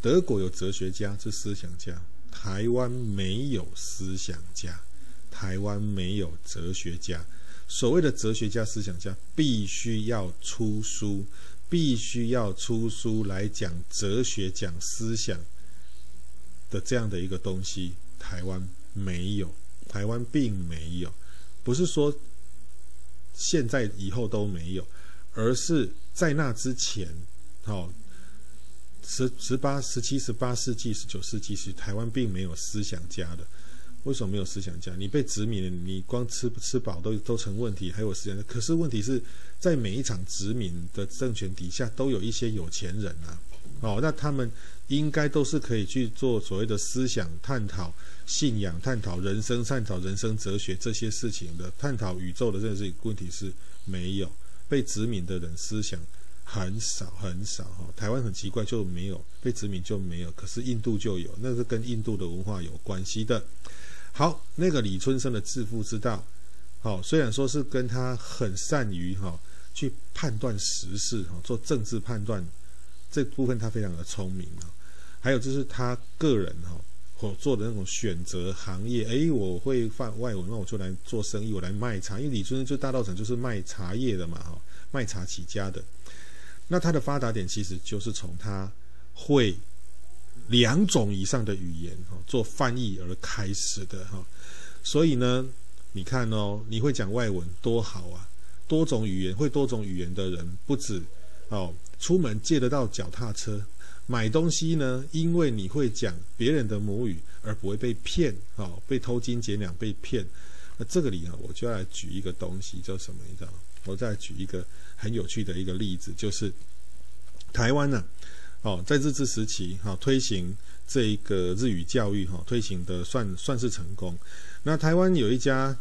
德国有哲学家，是思想家；台湾没有思想家，台湾没有哲学家。所谓的哲学家、思想家，必须要出书，必须要出书来讲哲学、讲思想的这样的一个东西。台湾没有，台湾并没有，不是说现在以后都没有，而是在那之前，好。十十八、十七、十八世纪、十九世纪是台湾并没有思想家的。为什么没有思想家？你被殖民了，你光吃不吃饱都都成问题，还有思想家。可是问题是在每一场殖民的政权底下，都有一些有钱人啊。哦，那他们应该都是可以去做所谓的思想探讨、信仰探讨、人生探讨、人生哲学这些事情的，探讨宇宙的这些问题是没有被殖民的人思想。很少很少哈，台湾很奇怪就没有被殖民就没有，可是印度就有，那是跟印度的文化有关系的。好，那个李春生的致富之道，好，虽然说是跟他很善于哈去判断时事哈，做政治判断这部分他非常的聪明啊。还有就是他个人哈所做的那种选择行业，诶，我会放外文，那我就来做生意，我来卖茶，因为李春生就大稻埕就是卖茶叶的嘛哈，卖茶起家的。那他的发达点其实就是从他会两种以上的语言哈做翻译而开始的哈。所以呢，你看哦，你会讲外文多好啊！多种语言，会多种语言的人不止哦，出门借得到脚踏车，买东西呢，因为你会讲别人的母语而不会被骗哦，被偷斤减两被骗。那这个里呢，我就要来举一个东西，叫什么？你知道吗？我再举一个很有趣的一个例子，就是台湾呢，哦，在日治时期哈、哦，推行这一个日语教育哈、哦，推行的算算是成功。那台湾有一家，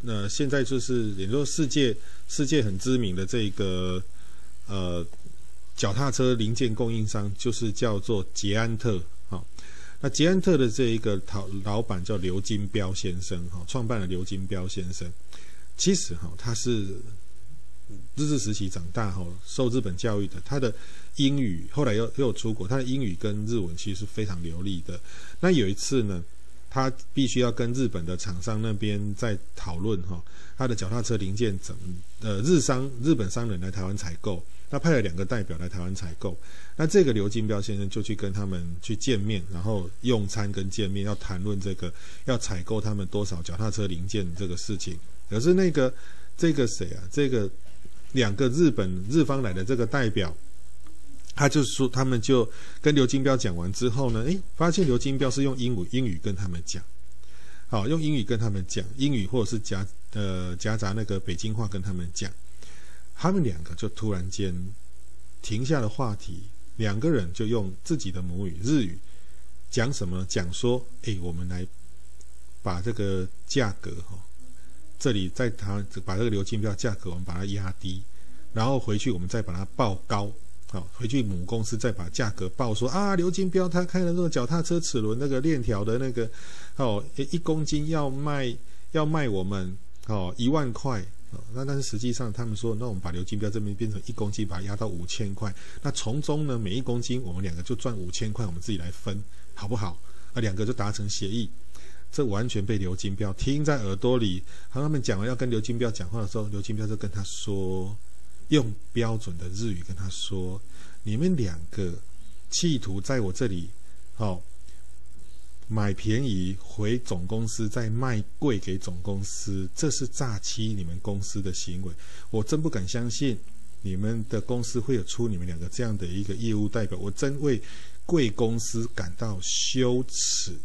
那、呃、现在就是也就是世界世界很知名的这一个呃脚踏车零件供应商，就是叫做捷安特哈、哦。那捷安特的这一个老老板叫刘金彪先生哈、哦，创办了刘金彪先生。其实哈、哦，他是日治时期长大哈、哦，受日本教育的，他的英语后来又又出国，他的英语跟日文其实是非常流利的。那有一次呢。他必须要跟日本的厂商那边在讨论哈，他的脚踏车零件怎么呃日商日本商人来台湾采购，他派了两个代表来台湾采购，那这个刘金彪先生就去跟他们去见面，然后用餐跟见面要谈论这个要采购他们多少脚踏车零件这个事情，可是那个这个谁啊，这个两个日本日方来的这个代表。他就说，他们就跟刘金彪讲完之后呢，诶，发现刘金彪是用英语英语跟他们讲，好，用英语跟他们讲，英语或者是夹呃夹杂那个北京话跟他们讲，他们两个就突然间停下了话题，两个人就用自己的母语日语讲什么？讲说，诶，我们来把这个价格哈，这里在他把这个刘金彪价格我们把它压低，然后回去我们再把它报高。好，回去母公司再把价格报说啊，刘金彪他开了那个脚踏车齿轮那个链条的那个，哦，一公斤要卖要卖我们哦一万块，哦，那但是实际上他们说，那我们把刘金彪这边变成一公斤，把它压到五千块，那从中呢每一公斤我们两个就赚五千块，我们自己来分，好不好？啊，两个就达成协议，这完全被刘金彪听在耳朵里。他们讲完要跟刘金彪讲话的时候，刘金彪就跟他说。用标准的日语跟他说：“你们两个企图在我这里，哦，买便宜回总公司，再卖贵给总公司，这是诈欺你们公司的行为。我真不敢相信你们的公司会有出你们两个这样的一个业务代表，我真为贵公司感到羞耻。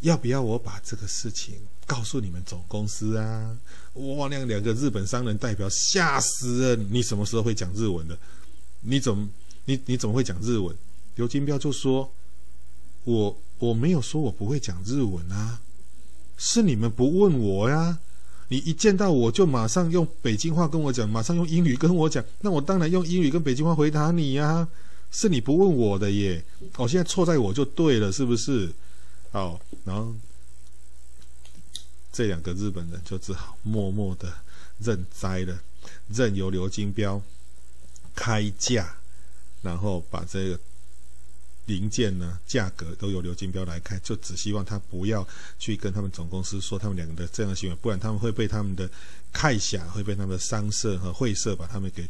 要不要我把这个事情？”告诉你们总公司啊！哇，那两个日本商人代表吓死了！你什么时候会讲日文的？你怎么你你怎么会讲日文？刘金彪就说：“我我没有说我不会讲日文啊，是你们不问我呀！你一见到我就马上用北京话跟我讲，马上用英语跟我讲，那我当然用英语跟北京话回答你呀！是你不问我的耶！哦，现在错在我就对了，是不是？好，然后。”这两个日本人就只好默默的认栽了，任由刘金彪开价，然后把这个零件呢价格都由刘金彪来开，就只希望他不要去跟他们总公司说他们两个的这样的行为，不然他们会被他们的看下，会被他们的商社和会社把他们给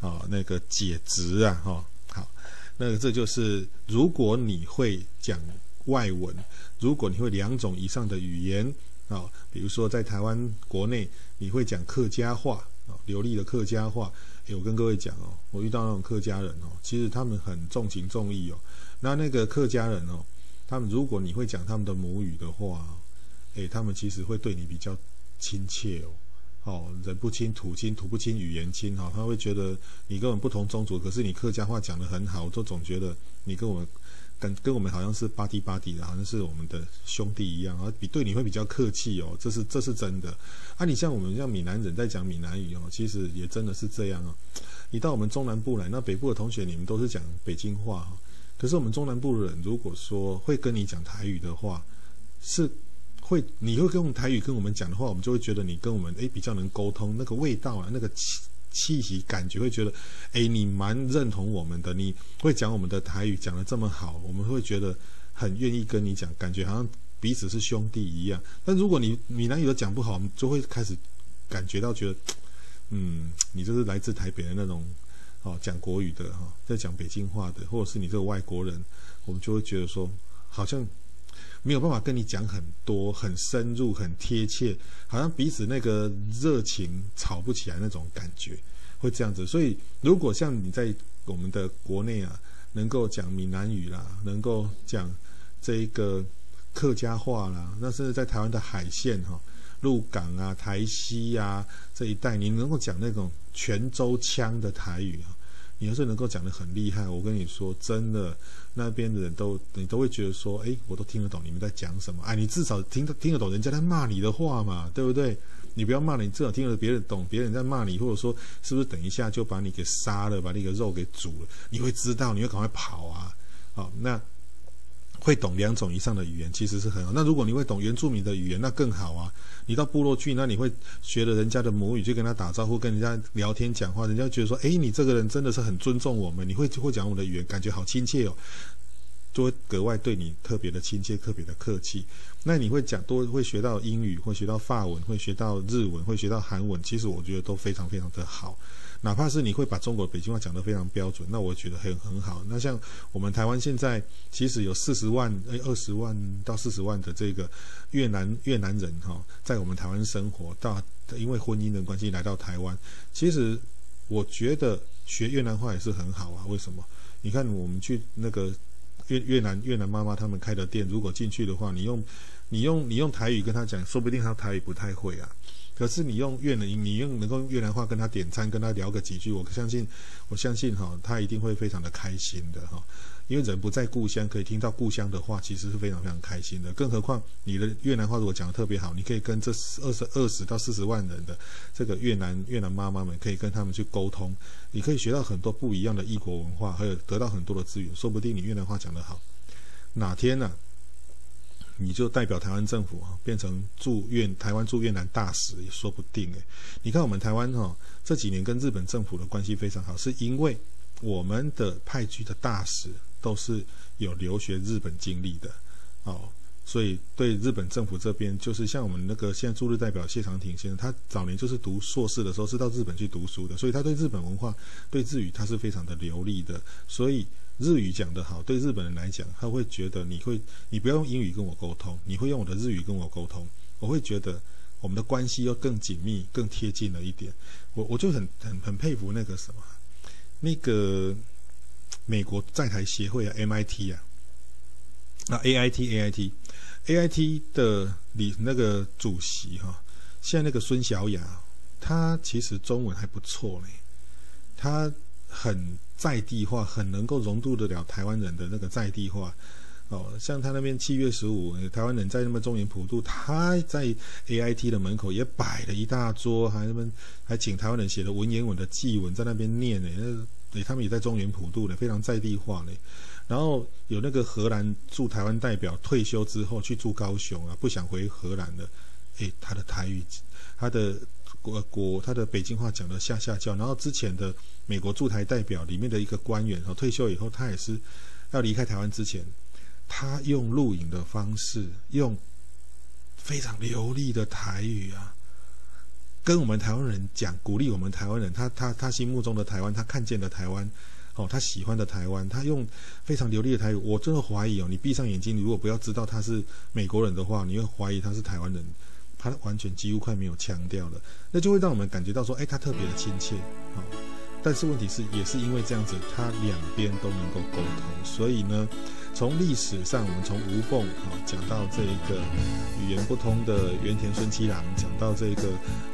啊、哦、那个解职啊哈、好，那个这就是如果你会讲外文，如果你会两种以上的语言。啊、哦，比如说在台湾国内，你会讲客家话啊、流利的客家话。诶，我跟各位讲哦，我遇到那种客家人哦，其实他们很重情重义哦。那那个客家人哦，他们如果你会讲他们的母语的话，诶，他们其实会对你比较亲切哦。哦，人不亲土亲，土不亲语言亲哈、哦，他会觉得你跟我们不同宗族，可是你客家话讲得很好，我都总觉得你跟我们。跟跟我们好像是巴蒂巴蒂的，好像是我们的兄弟一样啊，比对你会比较客气哦，这是这是真的啊。你像我们像闽南人在讲闽南语哦，其实也真的是这样啊。你到我们中南部来，那北部的同学你们都是讲北京话哈，可是我们中南部的人如果说会跟你讲台语的话，是会你会跟我们台语跟我们讲的话，我们就会觉得你跟我们诶比较能沟通，那个味道啊，那个气。气息感觉会觉得，哎，你蛮认同我们的，你会讲我们的台语讲得这么好，我们会觉得很愿意跟你讲，感觉好像彼此是兄弟一样。但如果你闽南语都讲不好，我们就会开始感觉到觉得，嗯，你就是来自台北的那种哦，讲国语的哈，在讲北京话的，或者是你这个外国人，我们就会觉得说，好像没有办法跟你讲很多、很深入、很贴切，好像彼此那个热情吵不起来那种感觉，会这样子。所以，如果像你在我们的国内啊，能够讲闽南语啦，能够讲这一个客家话啦，那甚至在台湾的海线哈。鹿港啊、台西啊这一带，你能够讲那种泉州腔的台语啊，你要是能够讲得很厉害，我跟你说，真的，那边的人都你都会觉得说，哎，我都听得懂你们在讲什么，哎，你至少听得听得懂人家在骂你的话嘛，对不对？你不要骂了，你至少听得别人懂，别人在骂你，或者说是不是等一下就把你给杀了，把那个肉给煮了，你会知道，你会赶快跑啊，好，那。会懂两种以上的语言其实是很好。那如果你会懂原住民的语言，那更好啊！你到部落去，那你会学了人家的母语去跟他打招呼，跟人家聊天讲话，人家觉得说：“诶，你这个人真的是很尊重我们，你会会讲我们的语言，感觉好亲切哦。”就会格外对你特别的亲切，特别的客气。那你会讲多会学到英语，会学到法文，会学到日文，会学到韩文，其实我觉得都非常非常的好。哪怕是你会把中国北京话讲得非常标准，那我觉得很很好。那像我们台湾现在其实有四十万诶二十万到四十万的这个越南越南人哈，在我们台湾生活，到因为婚姻的关系来到台湾。其实我觉得学越南话也是很好啊。为什么？你看我们去那个越越南越南妈妈他们开的店，如果进去的话，你用你用你用台语跟他讲，说不定他台语不太会啊。可是你用越南，你用能够越南话跟他点餐，跟他聊个几句，我相信，我相信哈，他一定会非常的开心的哈。因为人不在故乡，可以听到故乡的话，其实是非常非常开心的。更何况你的越南话如果讲得特别好，你可以跟这二十二十到四十万人的这个越南越南妈妈们，可以跟他们去沟通，你可以学到很多不一样的异国文化，还有得到很多的资源。说不定你越南话讲得好，哪天呢、你就代表台湾政府啊，变成驻越台湾驻越南大使也说不定诶。你看我们台湾哈，这几年跟日本政府的关系非常好，是因为我们的派去的大使都是有留学日本经历的哦，所以对日本政府这边，就是像我们那个现在驻日代表谢长廷先生，他早年就是读硕士的时候是到日本去读书的，所以他对日本文化、对日语他是非常的流利的，所以。日语讲得好，对日本人来讲，他会觉得你会，你不要用英语跟我沟通，你会用我的日语跟我沟通，我会觉得我们的关系又更紧密、更贴近了一点。我我就很很很佩服那个什么，那个美国在台协会啊，MIT 啊，那 AIT AIT AIT 的你那个主席哈、啊，现在那个孙小雅，他其实中文还不错嘞，他很。在地化很能够融入得了台湾人的那个在地化，哦，像他那边七月十五，台湾人在那么中原普渡，他在 AIT 的门口也摆了一大桌，还那么还请台湾人写的文言文的祭文在那边念呢，那他们也在中原普渡呢，非常在地化呢。然后有那个荷兰驻台湾代表退休之后去住高雄啊，不想回荷兰了，诶，他的台语，他的。国国他的北京话讲的下下叫，然后之前的美国驻台代表里面的一个官员，哦，退休以后，他也是要离开台湾之前，他用录影的方式，用非常流利的台语啊，跟我们台湾人讲，鼓励我们台湾人，他他他心目中的台湾，他看见的台湾，哦，他喜欢的台湾，他用非常流利的台语，我真的怀疑哦，你闭上眼睛，如果不要知道他是美国人的话，你会怀疑他是台湾人。他完全几乎快没有腔调了，那就会让我们感觉到说，哎，他特别的亲切，好。但是问题是，也是因为这样子，他两边都能够沟通，所以呢，从历史上，我们从吴凤啊讲到这一个语言不通的原田孙七郎，讲到这个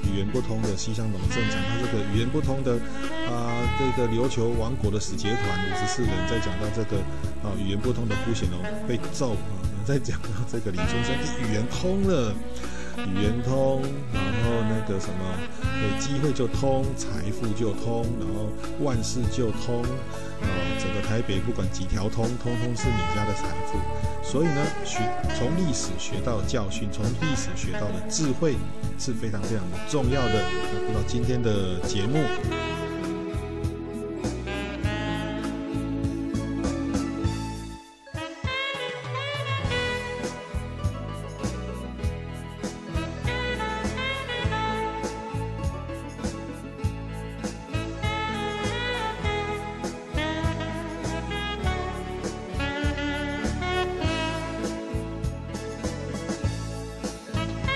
语言不通的西乡隆盛，讲到这个语言不通的啊这个琉球王国的使节团五十四人，再讲到这个啊语言不通的辜显龙被揍啊，再讲到这个李春生语言通了。语言通，然后那个什么，有机会就通，财富就通，然后万事就通，然后整个台北不管几条通，通通是你家的财富。所以呢，学从历史学到教训，从历史学到的智慧是非常非常的重要的。那不知道今天的节目。